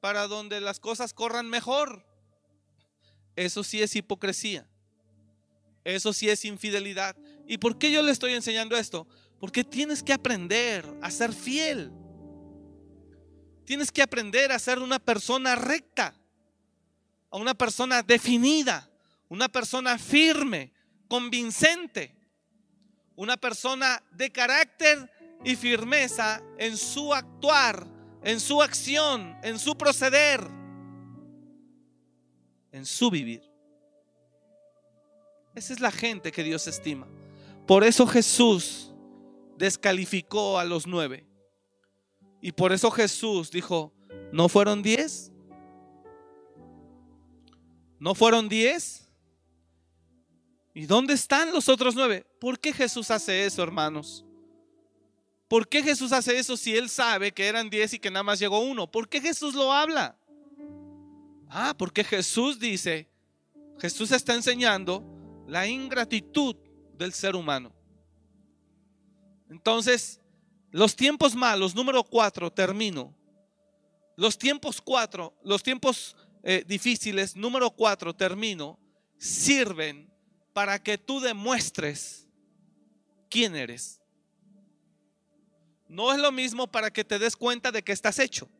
para donde las cosas corran mejor. Eso sí es hipocresía. Eso sí es infidelidad. ¿Y por qué yo le estoy enseñando esto? Porque tienes que aprender a ser fiel. Tienes que aprender a ser una persona recta, a una persona definida, una persona firme, convincente, una persona de carácter y firmeza en su actuar, en su acción, en su proceder, en su vivir. Esa es la gente que Dios estima. Por eso Jesús descalificó a los nueve. Y por eso Jesús dijo, ¿no fueron diez? ¿No fueron diez? ¿Y dónde están los otros nueve? ¿Por qué Jesús hace eso, hermanos? ¿Por qué Jesús hace eso si él sabe que eran diez y que nada más llegó uno? ¿Por qué Jesús lo habla? Ah, porque Jesús dice, Jesús está enseñando la ingratitud del ser humano. Entonces, los tiempos malos, número cuatro, termino. Los tiempos cuatro, los tiempos eh, difíciles, número cuatro, termino, sirven para que tú demuestres quién eres. No es lo mismo para que te des cuenta de que estás hecho.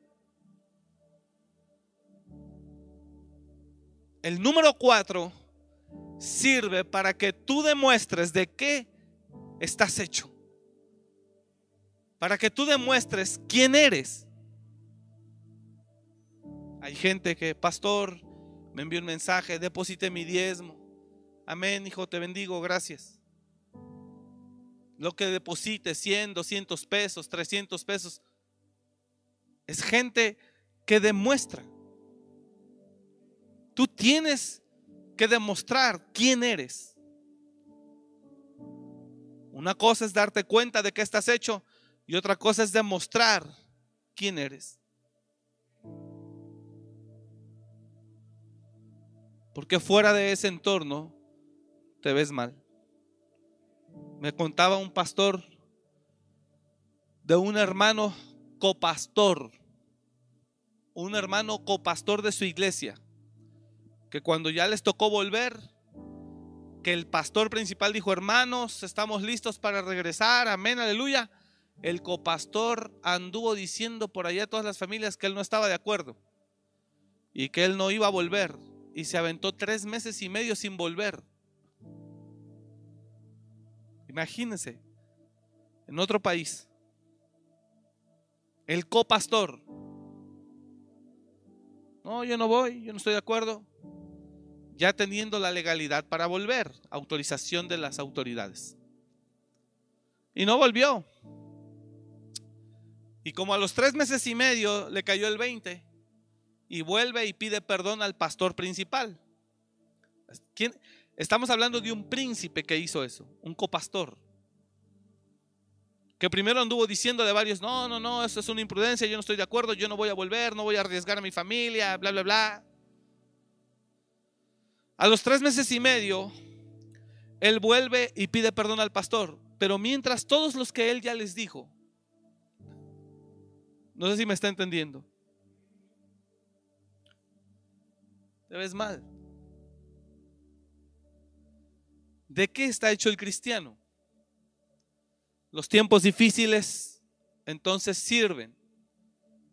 El número cuatro sirve para que tú demuestres de qué estás hecho. Para que tú demuestres quién eres. Hay gente que, pastor, me envió un mensaje, deposite mi diezmo. Amén, hijo, te bendigo, gracias. Lo que deposite, 100, 200 pesos, 300 pesos, es gente que demuestra. Tú tienes que demostrar quién eres. Una cosa es darte cuenta de que estás hecho y otra cosa es demostrar quién eres. Porque fuera de ese entorno te ves mal. Me contaba un pastor de un hermano copastor, un hermano copastor de su iglesia, que cuando ya les tocó volver, que el pastor principal dijo, hermanos, estamos listos para regresar, amén, aleluya. El copastor anduvo diciendo por allá a todas las familias que él no estaba de acuerdo y que él no iba a volver. Y se aventó tres meses y medio sin volver. Imagínense, en otro país, el copastor. No, yo no voy, yo no estoy de acuerdo. Ya teniendo la legalidad para volver, autorización de las autoridades. Y no volvió. Y como a los tres meses y medio le cayó el 20 y vuelve y pide perdón al pastor principal. ¿Quién? Estamos hablando de un príncipe que hizo eso, un copastor. Que primero anduvo diciendo de varios, no, no, no, eso es una imprudencia, yo no estoy de acuerdo, yo no voy a volver, no voy a arriesgar a mi familia, bla, bla, bla. A los tres meses y medio, él vuelve y pide perdón al pastor. Pero mientras todos los que él ya les dijo, No sé si me está entendiendo. Te ves mal. ¿De qué está hecho el cristiano? Los tiempos difíciles entonces sirven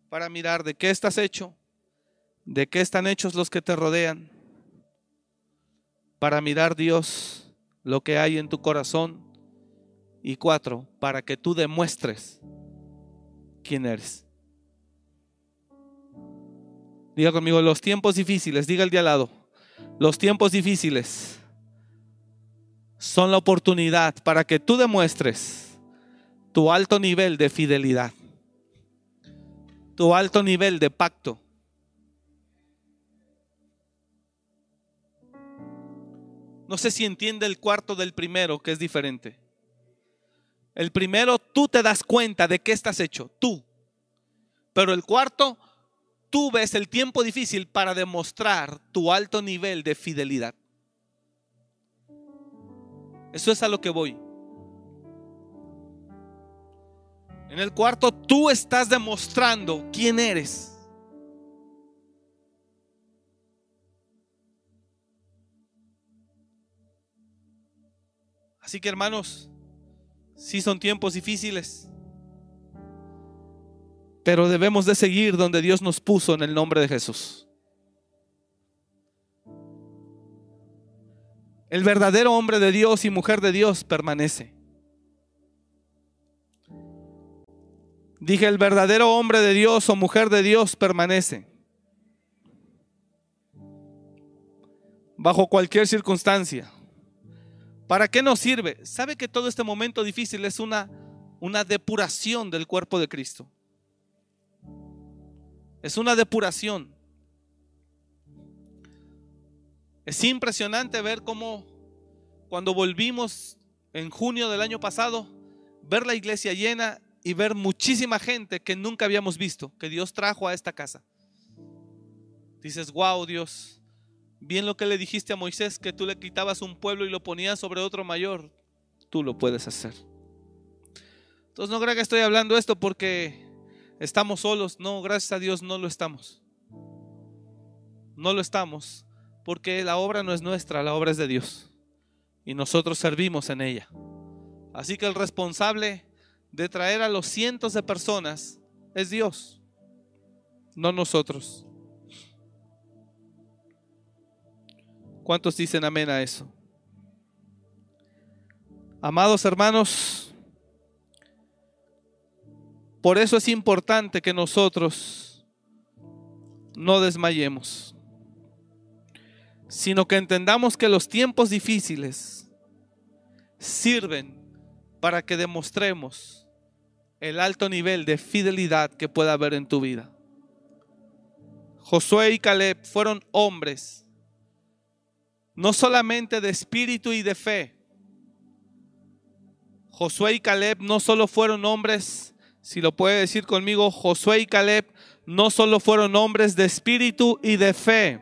para mirar de qué estás hecho, de qué están hechos los que te rodean, para mirar Dios lo que hay en tu corazón y cuatro, para que tú demuestres quién eres. Diga conmigo, los tiempos difíciles, diga el de al lado, los tiempos difíciles son la oportunidad para que tú demuestres tu alto nivel de fidelidad, tu alto nivel de pacto. No sé si entiende el cuarto del primero, que es diferente. El primero, tú te das cuenta de qué estás hecho, tú. Pero el cuarto, tú ves el tiempo difícil para demostrar tu alto nivel de fidelidad. Eso es a lo que voy. En el cuarto tú estás demostrando quién eres. Así que hermanos, sí son tiempos difíciles, pero debemos de seguir donde Dios nos puso en el nombre de Jesús. El verdadero hombre de Dios y mujer de Dios permanece. Dije, el verdadero hombre de Dios o mujer de Dios permanece. Bajo cualquier circunstancia. ¿Para qué nos sirve? ¿Sabe que todo este momento difícil es una, una depuración del cuerpo de Cristo? Es una depuración. Es impresionante ver cómo cuando volvimos en junio del año pasado, ver la iglesia llena y ver muchísima gente que nunca habíamos visto, que Dios trajo a esta casa. Dices, wow Dios, bien lo que le dijiste a Moisés, que tú le quitabas un pueblo y lo ponías sobre otro mayor, tú lo puedes hacer. Entonces no creo que estoy hablando esto porque estamos solos, no, gracias a Dios no lo estamos. No lo estamos porque la obra no es nuestra, la obra es de Dios. Y nosotros servimos en ella. Así que el responsable de traer a los cientos de personas es Dios, no nosotros. ¿Cuántos dicen amén a eso? Amados hermanos, por eso es importante que nosotros no desmayemos sino que entendamos que los tiempos difíciles sirven para que demostremos el alto nivel de fidelidad que pueda haber en tu vida. Josué y Caleb fueron hombres, no solamente de espíritu y de fe. Josué y Caleb no solo fueron hombres, si lo puede decir conmigo, Josué y Caleb no solo fueron hombres de espíritu y de fe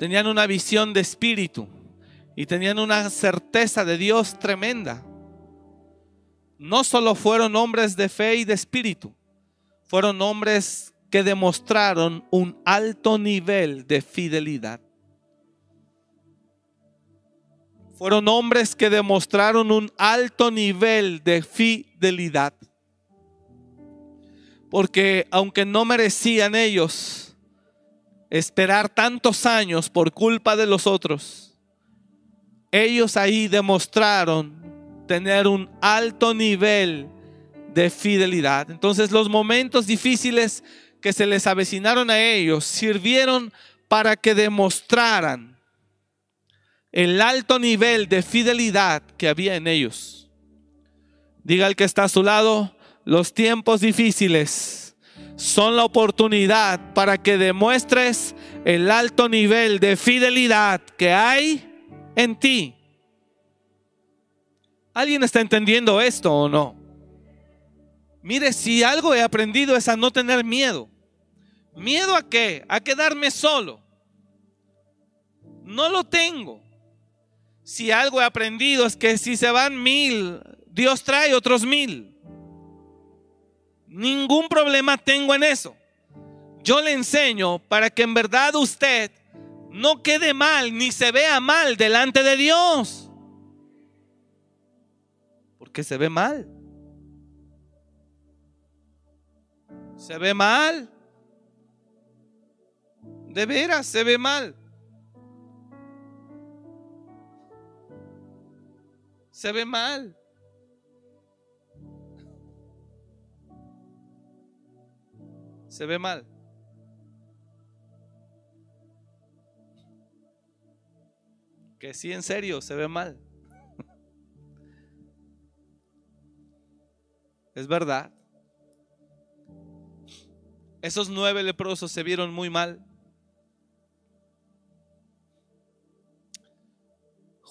tenían una visión de espíritu y tenían una certeza de Dios tremenda. No solo fueron hombres de fe y de espíritu, fueron hombres que demostraron un alto nivel de fidelidad. Fueron hombres que demostraron un alto nivel de fidelidad. Porque aunque no merecían ellos esperar tantos años por culpa de los otros, ellos ahí demostraron tener un alto nivel de fidelidad. Entonces los momentos difíciles que se les avecinaron a ellos sirvieron para que demostraran el alto nivel de fidelidad que había en ellos. Diga el que está a su lado, los tiempos difíciles son la oportunidad para que demuestres el alto nivel de fidelidad que hay en ti. ¿Alguien está entendiendo esto o no? Mire, si algo he aprendido es a no tener miedo. ¿Miedo a qué? A quedarme solo. No lo tengo. Si algo he aprendido es que si se van mil, Dios trae otros mil. Ningún problema tengo en eso. Yo le enseño para que en verdad usted no quede mal ni se vea mal delante de Dios. Porque se ve mal. Se ve mal. De veras, se ve mal. Se ve mal. Se ve mal. Que sí, en serio, se ve mal. Es verdad. Esos nueve leprosos se vieron muy mal.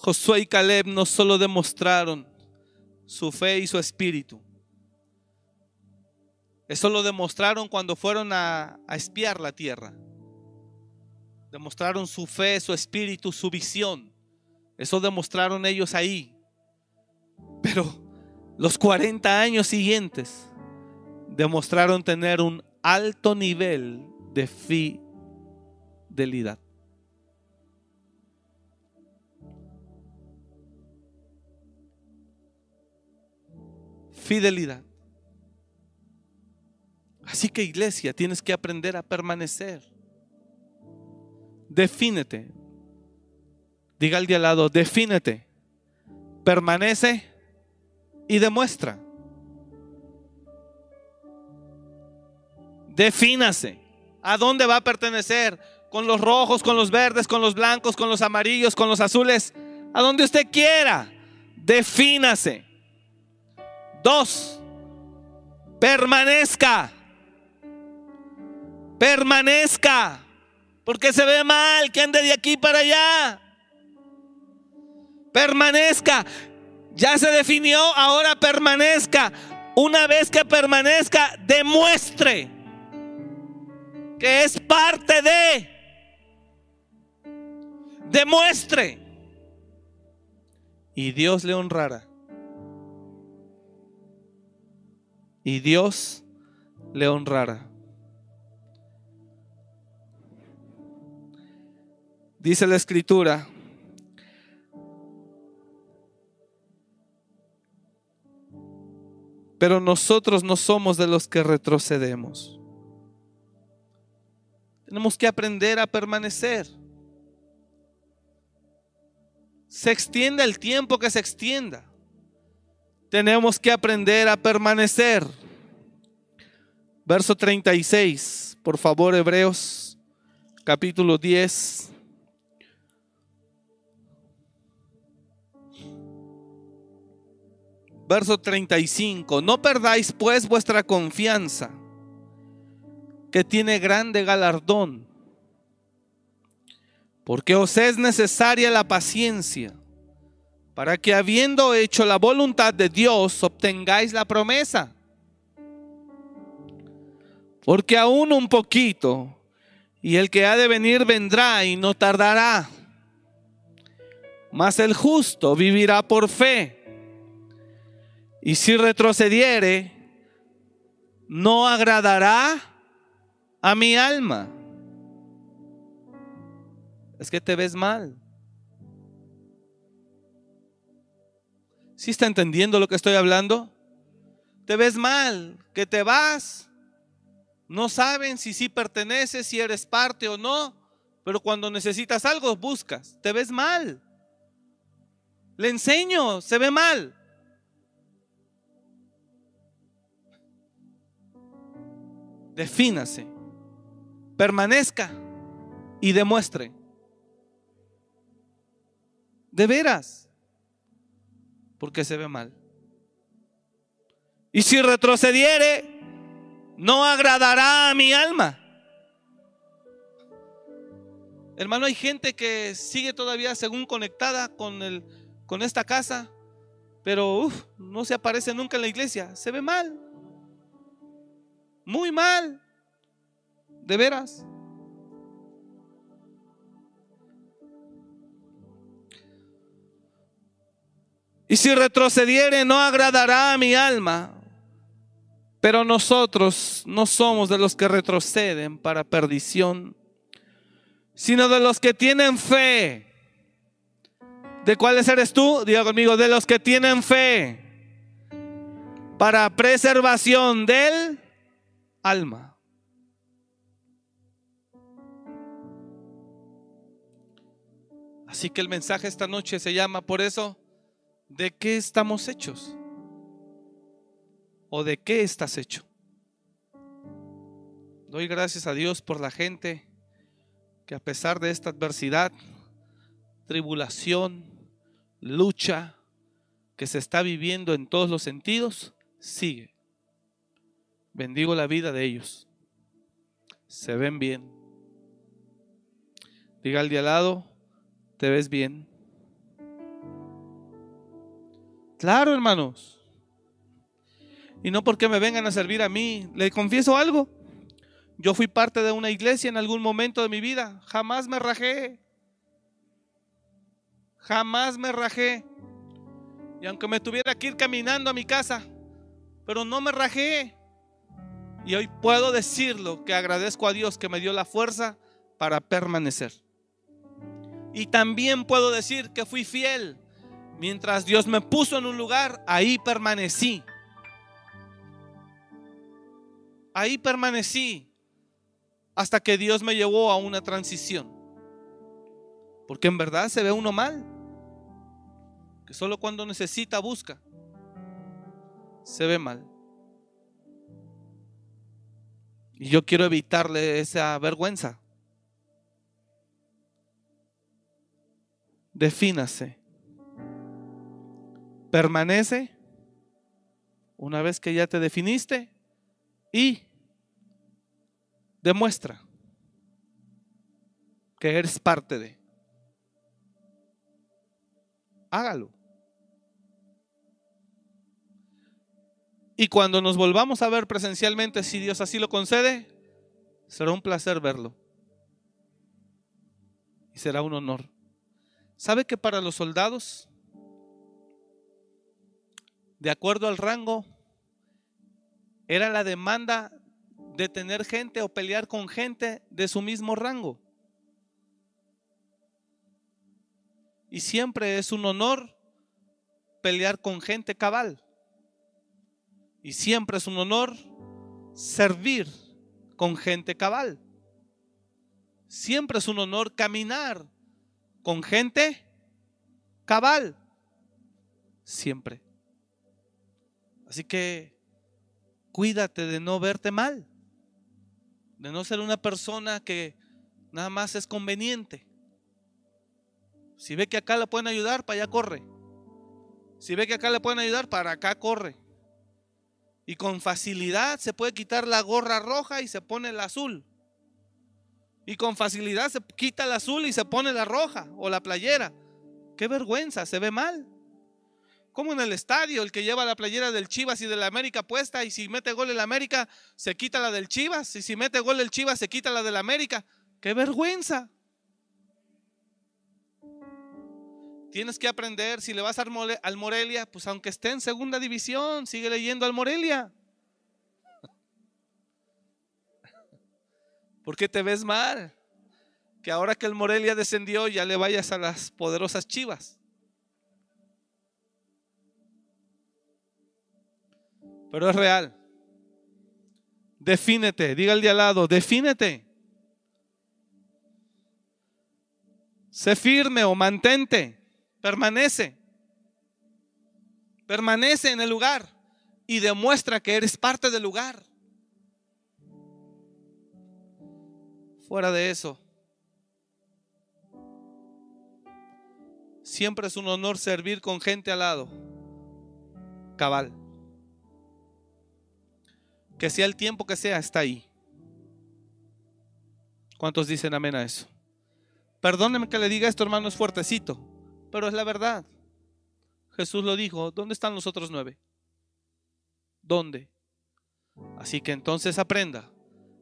Josué y Caleb no solo demostraron su fe y su espíritu. Eso lo demostraron cuando fueron a, a espiar la tierra. Demostraron su fe, su espíritu, su visión. Eso demostraron ellos ahí. Pero los 40 años siguientes demostraron tener un alto nivel de fidelidad. Fidelidad. Así que iglesia, tienes que aprender a permanecer. Defínete. Diga al de al lado, defínete. Permanece y demuestra. Defínase. ¿A dónde va a pertenecer? ¿Con los rojos, con los verdes, con los blancos, con los amarillos, con los azules? A donde usted quiera. Defínase. Dos. Permanezca. Permanezca. Porque se ve mal que ande de aquí para allá. Permanezca. Ya se definió, ahora permanezca. Una vez que permanezca, demuestre que es parte de. Demuestre. Y Dios le honrará. Y Dios le honrará. Dice la escritura. Pero nosotros no somos de los que retrocedemos. Tenemos que aprender a permanecer. Se extienda el tiempo que se extienda. Tenemos que aprender a permanecer. Verso 36, por favor, Hebreos, capítulo 10. Verso 35, no perdáis pues vuestra confianza que tiene grande galardón. Porque os es necesaria la paciencia, para que habiendo hecho la voluntad de Dios, obtengáis la promesa. Porque aún un poquito, y el que ha de venir vendrá y no tardará. Mas el justo vivirá por fe. Y si retrocediere, no agradará a mi alma. Es que te ves mal. ¿Sí está entendiendo lo que estoy hablando? Te ves mal, que te vas. No saben si sí perteneces, si eres parte o no, pero cuando necesitas algo buscas. Te ves mal. Le enseño, se ve mal. Defínase permanezca y demuestre. De veras, porque se ve mal. Y si retrocediere, no agradará a mi alma. Hermano, hay gente que sigue todavía según conectada con, el, con esta casa, pero no se aparece nunca en la iglesia. Se ve mal. Muy mal. ¿De veras? Y si retrocediere no agradará a mi alma. Pero nosotros no somos de los que retroceden para perdición, sino de los que tienen fe. ¿De cuáles eres tú? Diga conmigo, de los que tienen fe para preservación del alma. Así que el mensaje esta noche se llama por eso, ¿de qué estamos hechos? ¿O de qué estás hecho? Doy gracias a Dios por la gente que a pesar de esta adversidad, tribulación, lucha que se está viviendo en todos los sentidos, sigue. Bendigo la vida de ellos. Se ven bien. Diga al de al lado, ¿Te ves bien? Claro, hermanos. Y no porque me vengan a servir a mí. Le confieso algo. Yo fui parte de una iglesia en algún momento de mi vida. Jamás me rajé. Jamás me rajé. Y aunque me tuviera que ir caminando a mi casa, pero no me rajé. Y hoy puedo decirlo que agradezco a Dios que me dio la fuerza para permanecer. Y también puedo decir que fui fiel. Mientras Dios me puso en un lugar, ahí permanecí. Ahí permanecí hasta que Dios me llevó a una transición. Porque en verdad se ve uno mal. Que solo cuando necesita busca. Se ve mal. Y yo quiero evitarle esa vergüenza. defínase. Permanece una vez que ya te definiste y demuestra que eres parte de. Hágalo. Y cuando nos volvamos a ver presencialmente, si Dios así lo concede, será un placer verlo. Y será un honor. ¿Sabe que para los soldados, de acuerdo al rango, era la demanda de tener gente o pelear con gente de su mismo rango? Y siempre es un honor pelear con gente cabal. Y siempre es un honor servir con gente cabal. Siempre es un honor caminar con gente cabal, siempre. Así que cuídate de no verte mal, de no ser una persona que nada más es conveniente. Si ve que acá le pueden ayudar, para allá corre. Si ve que acá le pueden ayudar, para acá corre. Y con facilidad se puede quitar la gorra roja y se pone la azul. Y con facilidad se quita el azul y se pone la roja o la playera. Qué vergüenza, se ve mal. Como en el estadio, el que lleva la playera del Chivas y de la América puesta y si mete gol el América, se quita la del Chivas. Y si mete gol el Chivas, se quita la del América. Qué vergüenza. Tienes que aprender, si le vas al Morelia, pues aunque esté en segunda división, sigue leyendo al Morelia. ¿Por qué te ves mal? Que ahora que el Morelia descendió ya le vayas a las poderosas chivas. Pero es real. Defínete, diga el de al lado, defínete. Sé firme o mantente, permanece. Permanece en el lugar y demuestra que eres parte del lugar. Fuera de eso, siempre es un honor servir con gente al lado. Cabal. Que sea el tiempo que sea, está ahí. ¿Cuántos dicen amén a eso? Perdóneme que le diga esto, hermano, es fuertecito, pero es la verdad. Jesús lo dijo, ¿dónde están los otros nueve? ¿Dónde? Así que entonces aprenda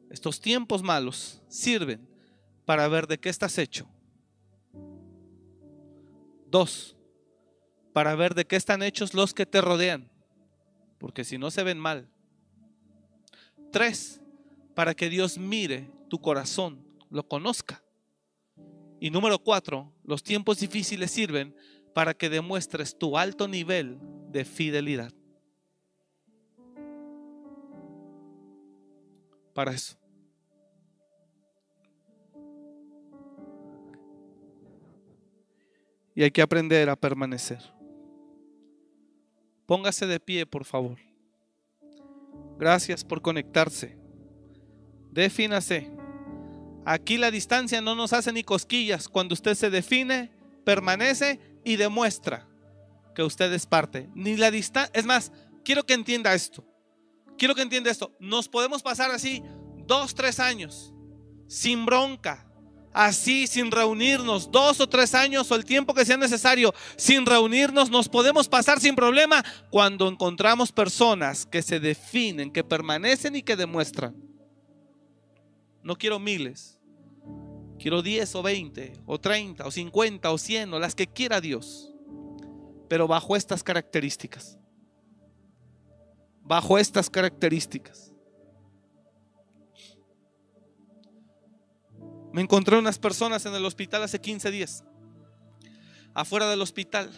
estos tiempos malos sirven para ver de qué estás hecho. Dos, para ver de qué están hechos los que te rodean. Porque si no se ven mal, Tres, para que Dios mire tu corazón, lo conozca. Y número cuatro, los tiempos difíciles sirven para que demuestres tu alto nivel de fidelidad. Para eso. Y hay que aprender a permanecer. Póngase de pie, por favor. Gracias por conectarse. Defínase. Aquí la distancia no nos hace ni cosquillas. Cuando usted se define, permanece y demuestra que usted es parte. Ni la distancia. Es más, quiero que entienda esto. Quiero que entienda esto. Nos podemos pasar así dos, tres años sin bronca, así sin reunirnos, dos o tres años o el tiempo que sea necesario, sin reunirnos, nos podemos pasar sin problema cuando encontramos personas que se definen, que permanecen y que demuestran. No quiero miles, quiero diez o veinte o treinta o cincuenta o cien o las que quiera Dios, pero bajo estas características. Bajo estas características. Me encontré unas personas en el hospital hace 15 días, afuera del hospital,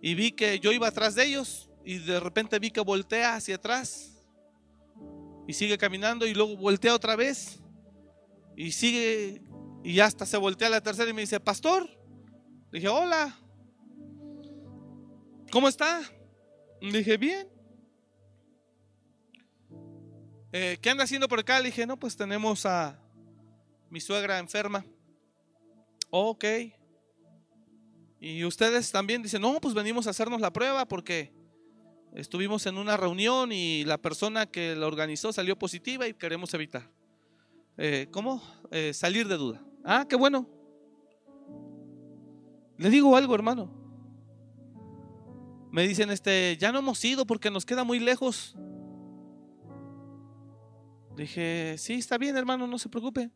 y vi que yo iba atrás de ellos y de repente vi que voltea hacia atrás y sigue caminando y luego voltea otra vez y sigue y hasta se voltea la tercera y me dice, pastor, dije, hola, ¿cómo está? dije, bien. Eh, ¿Qué anda haciendo por acá? Le dije, no, pues tenemos a mi suegra enferma. Ok. Y ustedes también dicen, no, pues venimos a hacernos la prueba porque estuvimos en una reunión y la persona que la organizó salió positiva y queremos evitar. Eh, ¿Cómo? Eh, salir de duda. Ah, qué bueno. Le digo algo, hermano. Me dicen, este, ya no hemos ido porque nos queda muy lejos. Dije, sí, está bien, hermano, no se preocupe.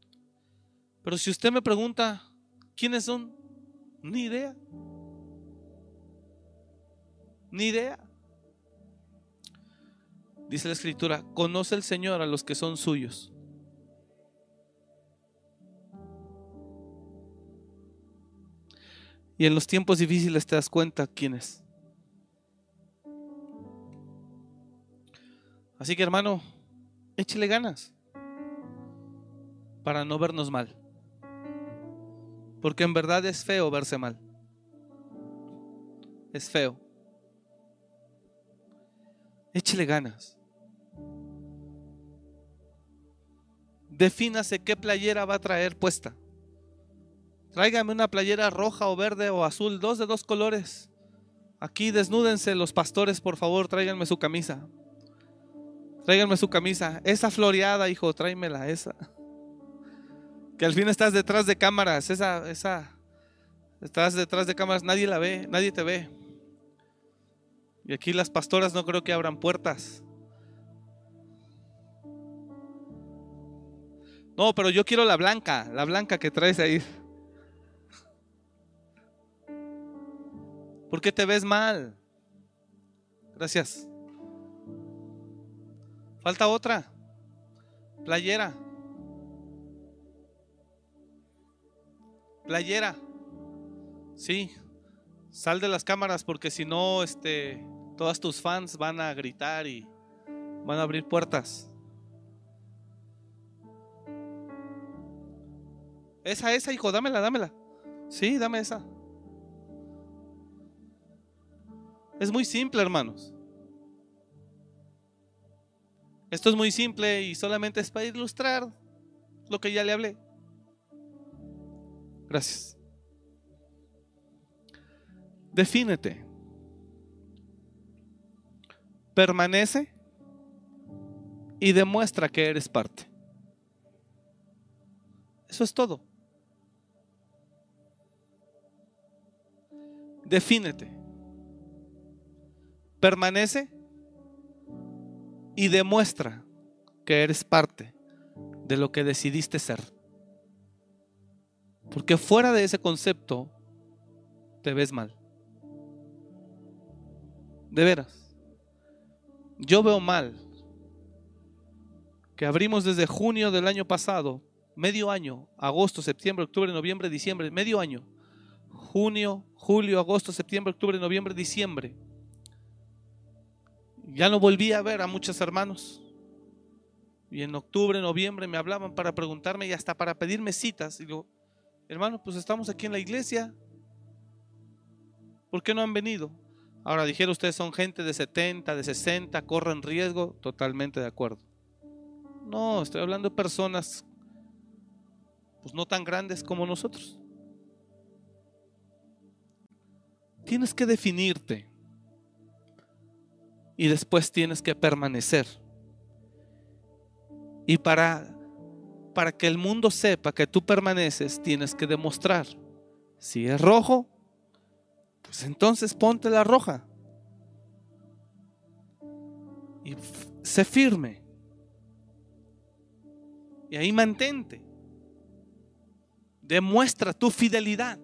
Pero si usted me pregunta, ¿quiénes son? Ni idea. Ni idea. Dice la escritura, conoce el Señor a los que son suyos. Y en los tiempos difíciles te das cuenta quién es. Así que hermano, échele ganas para no vernos mal. Porque en verdad es feo verse mal. Es feo. Échele ganas. Defínase qué playera va a traer puesta. Tráigame una playera roja o verde o azul, dos de dos colores. Aquí desnúdense los pastores, por favor, tráiganme su camisa. Tráiganme su camisa. Esa floreada, hijo, tráemela, esa. Que al fin estás detrás de cámaras, esa, esa, estás detrás de cámaras, nadie la ve, nadie te ve. Y aquí las pastoras no creo que abran puertas. No, pero yo quiero la blanca, la blanca que traes ahí. ¿Por qué te ves mal? Gracias. Falta otra. Playera. Playera. Sí. Sal de las cámaras porque si no, este, todas tus fans van a gritar y van a abrir puertas. Esa, esa, hijo, dámela, dámela. Sí, dame esa. Es muy simple, hermanos. Esto es muy simple y solamente es para ilustrar lo que ya le hablé. Gracias. Defínete. Permanece y demuestra que eres parte. Eso es todo. Defínete. Permanece y demuestra que eres parte de lo que decidiste ser. Porque fuera de ese concepto te ves mal. De veras. Yo veo mal que abrimos desde junio del año pasado, medio año, agosto, septiembre, octubre, noviembre, diciembre, medio año. Junio, julio, agosto, septiembre, octubre, noviembre, diciembre. Ya no volví a ver a muchos hermanos. Y en octubre, noviembre me hablaban para preguntarme y hasta para pedirme citas. Y digo, hermano, pues estamos aquí en la iglesia. ¿Por qué no han venido? Ahora dijeron ustedes son gente de 70, de 60, corren riesgo. Totalmente de acuerdo. No, estoy hablando de personas pues no tan grandes como nosotros. Tienes que definirte y después tienes que permanecer. Y para, para que el mundo sepa que tú permaneces, tienes que demostrar. Si es rojo, pues entonces ponte la roja. Y sé firme. Y ahí mantente. Demuestra tu fidelidad.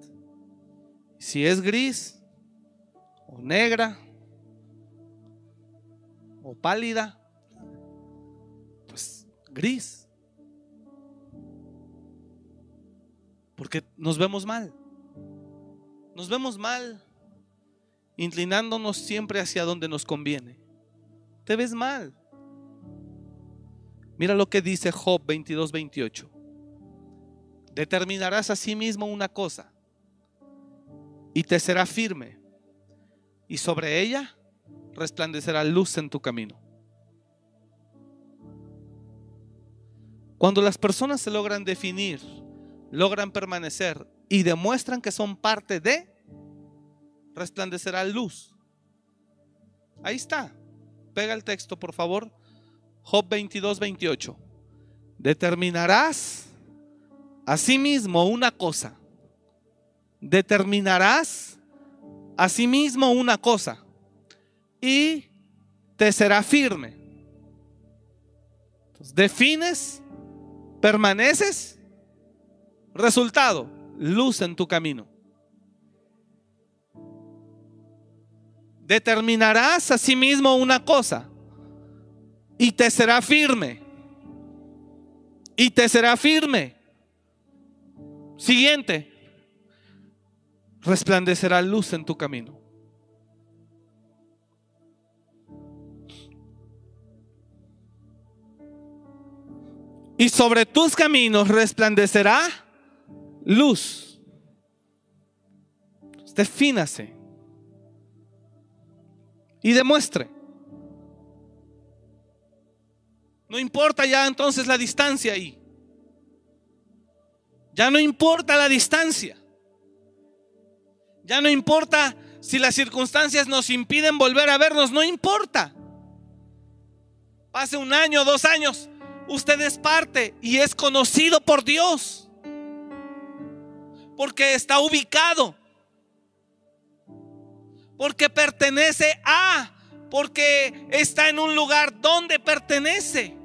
Si es gris o negra o pálida, pues gris. Porque nos vemos mal. Nos vemos mal inclinándonos siempre hacia donde nos conviene. Te ves mal. Mira lo que dice Job 22, 28. Determinarás a sí mismo una cosa y te será firme y sobre ella resplandecerá luz en tu camino. Cuando las personas se logran definir, logran permanecer y demuestran que son parte de, resplandecerá luz. Ahí está. Pega el texto, por favor. Job 22, 28. Determinarás asimismo una cosa. Determinarás asimismo una cosa. Y te será firme. defines, permaneces. Resultado, luz en tu camino. Determinarás asimismo una cosa y te será firme. Y te será firme. Siguiente. Resplandecerá luz en tu camino. Y sobre tus caminos resplandecerá luz. Defínase. Y demuestre. No importa ya entonces la distancia ahí. Ya no importa la distancia. Ya no importa si las circunstancias nos impiden volver a vernos, no importa. Pase un año, dos años, usted es parte y es conocido por Dios. Porque está ubicado. Porque pertenece a. Porque está en un lugar donde pertenece.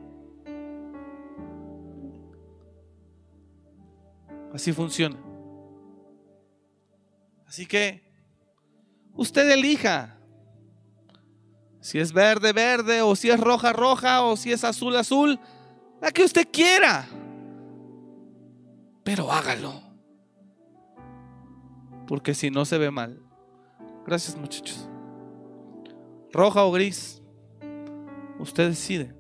Así funciona. Así que usted elija si es verde, verde, o si es roja, roja, o si es azul, azul, la que usted quiera. Pero hágalo. Porque si no se ve mal. Gracias muchachos. Roja o gris. Usted decide.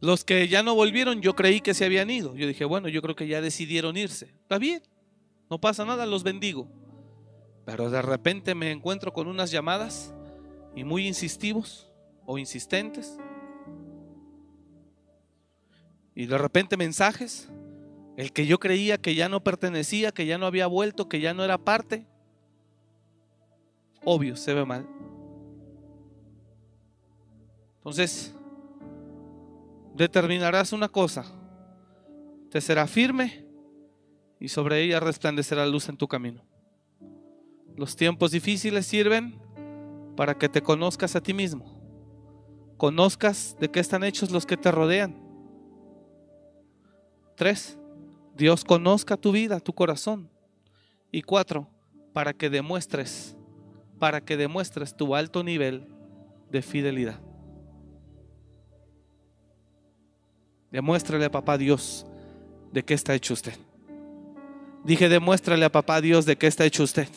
Los que ya no volvieron, yo creí que se habían ido. Yo dije, bueno, yo creo que ya decidieron irse. Está bien, no pasa nada, los bendigo. Pero de repente me encuentro con unas llamadas y muy insistivos o insistentes. Y de repente mensajes, el que yo creía que ya no pertenecía, que ya no había vuelto, que ya no era parte. Obvio, se ve mal. Entonces, determinarás una cosa, te será firme y sobre ella resplandecerá luz en tu camino. Los tiempos difíciles sirven para que te conozcas a ti mismo, conozcas de qué están hechos los que te rodean. Tres, Dios conozca tu vida, tu corazón. Y cuatro, para que demuestres, para que demuestres tu alto nivel de fidelidad. Demuéstrale a papá Dios de qué está hecho usted. Dije, demuéstrale a papá Dios de qué está hecho usted.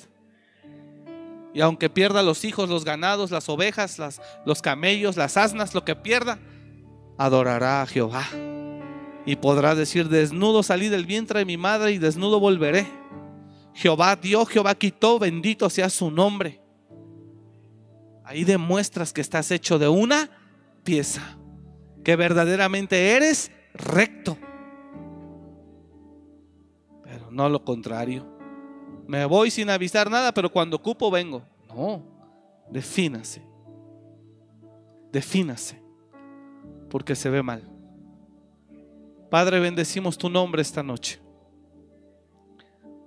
Y aunque pierda los hijos, los ganados, las ovejas, las, los camellos, las asnas, lo que pierda, adorará a Jehová. Y podrá decir, desnudo salí del vientre de mi madre y desnudo volveré. Jehová dio, Jehová quitó, bendito sea su nombre. Ahí demuestras que estás hecho de una pieza, que verdaderamente eres recto. Pero no lo contrario. Me voy sin avisar nada, pero cuando ocupo vengo. No, defínase. Defínase, porque se ve mal. Padre, bendecimos tu nombre esta noche.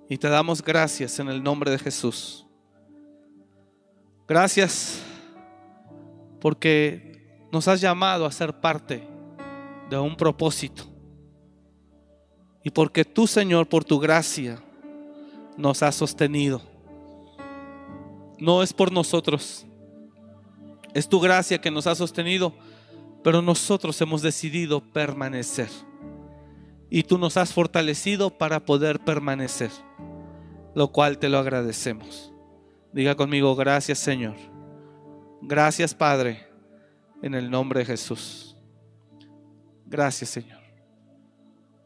Y te damos gracias en el nombre de Jesús. Gracias porque nos has llamado a ser parte de un propósito. Y porque tú, Señor, por tu gracia, nos has sostenido. No es por nosotros. Es tu gracia que nos ha sostenido, pero nosotros hemos decidido permanecer y tú nos has fortalecido para poder permanecer, lo cual te lo agradecemos. Diga conmigo, gracias Señor. Gracias Padre, en el nombre de Jesús. Gracias Señor.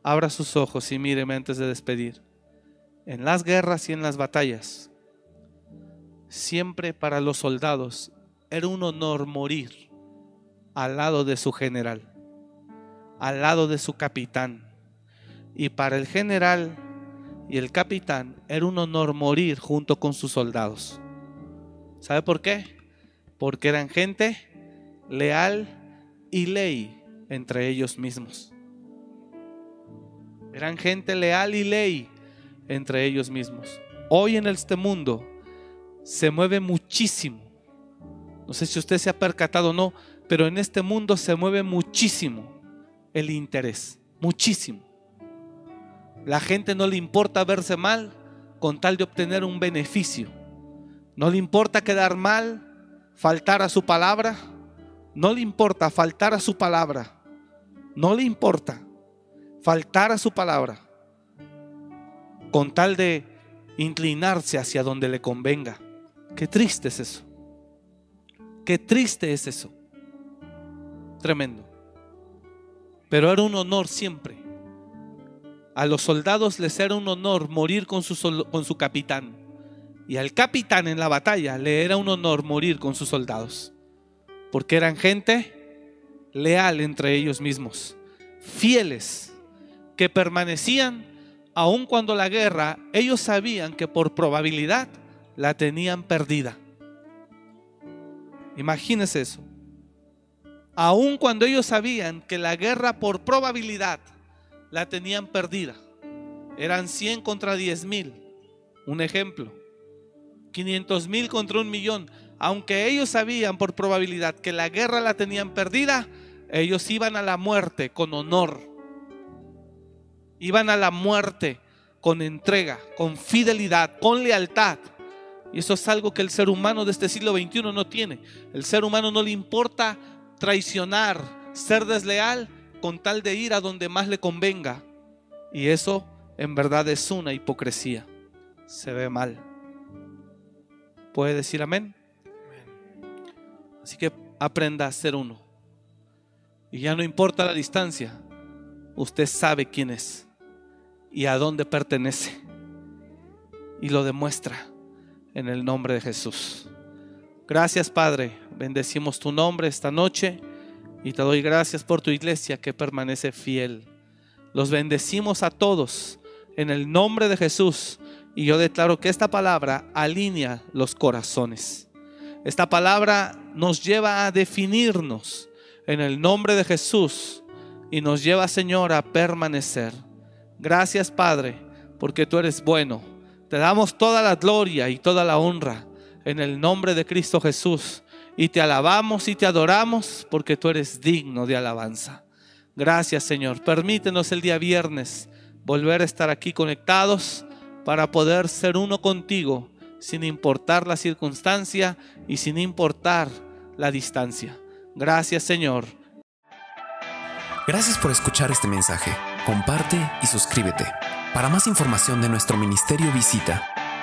Abra sus ojos y míreme antes de despedir. En las guerras y en las batallas, siempre para los soldados era un honor morir al lado de su general, al lado de su capitán y para el general y el capitán era un honor morir junto con sus soldados. ¿Sabe por qué? Porque eran gente leal y ley entre ellos mismos. Eran gente leal y ley entre ellos mismos. Hoy en este mundo se mueve muchísimo. No sé si usted se ha percatado o no, pero en este mundo se mueve muchísimo el interés. Muchísimo. La gente no le importa verse mal con tal de obtener un beneficio. No le importa quedar mal, faltar a su palabra. No le importa faltar a su palabra. No le importa faltar a su palabra con tal de inclinarse hacia donde le convenga. Qué triste es eso. Qué triste es eso. Tremendo. Pero era un honor siempre a los soldados les era un honor morir con su, con su capitán. Y al capitán en la batalla le era un honor morir con sus soldados. Porque eran gente leal entre ellos mismos, fieles, que permanecían aun cuando la guerra, ellos sabían que por probabilidad la tenían perdida. Imagínense eso. Aun cuando ellos sabían que la guerra por probabilidad la tenían perdida. Eran 100 contra 10 mil. Un ejemplo. 500 mil contra un millón. Aunque ellos sabían por probabilidad que la guerra la tenían perdida, ellos iban a la muerte con honor. Iban a la muerte con entrega, con fidelidad, con lealtad. Y eso es algo que el ser humano de este siglo XXI no tiene. El ser humano no le importa traicionar, ser desleal con tal de ir a donde más le convenga. Y eso en verdad es una hipocresía. Se ve mal. ¿Puede decir amén? Así que aprenda a ser uno. Y ya no importa la distancia. Usted sabe quién es y a dónde pertenece. Y lo demuestra en el nombre de Jesús. Gracias Padre. Bendecimos tu nombre esta noche. Y te doy gracias por tu iglesia que permanece fiel. Los bendecimos a todos en el nombre de Jesús. Y yo declaro que esta palabra alinea los corazones. Esta palabra nos lleva a definirnos en el nombre de Jesús y nos lleva, Señor, a permanecer. Gracias, Padre, porque tú eres bueno. Te damos toda la gloria y toda la honra en el nombre de Cristo Jesús y te alabamos y te adoramos porque tú eres digno de alabanza. Gracias Señor. Permítenos el día viernes volver a estar aquí conectados para poder ser uno contigo sin importar la circunstancia y sin importar la distancia. Gracias Señor. Gracias por escuchar este mensaje. Comparte y suscríbete. Para más información de nuestro ministerio visita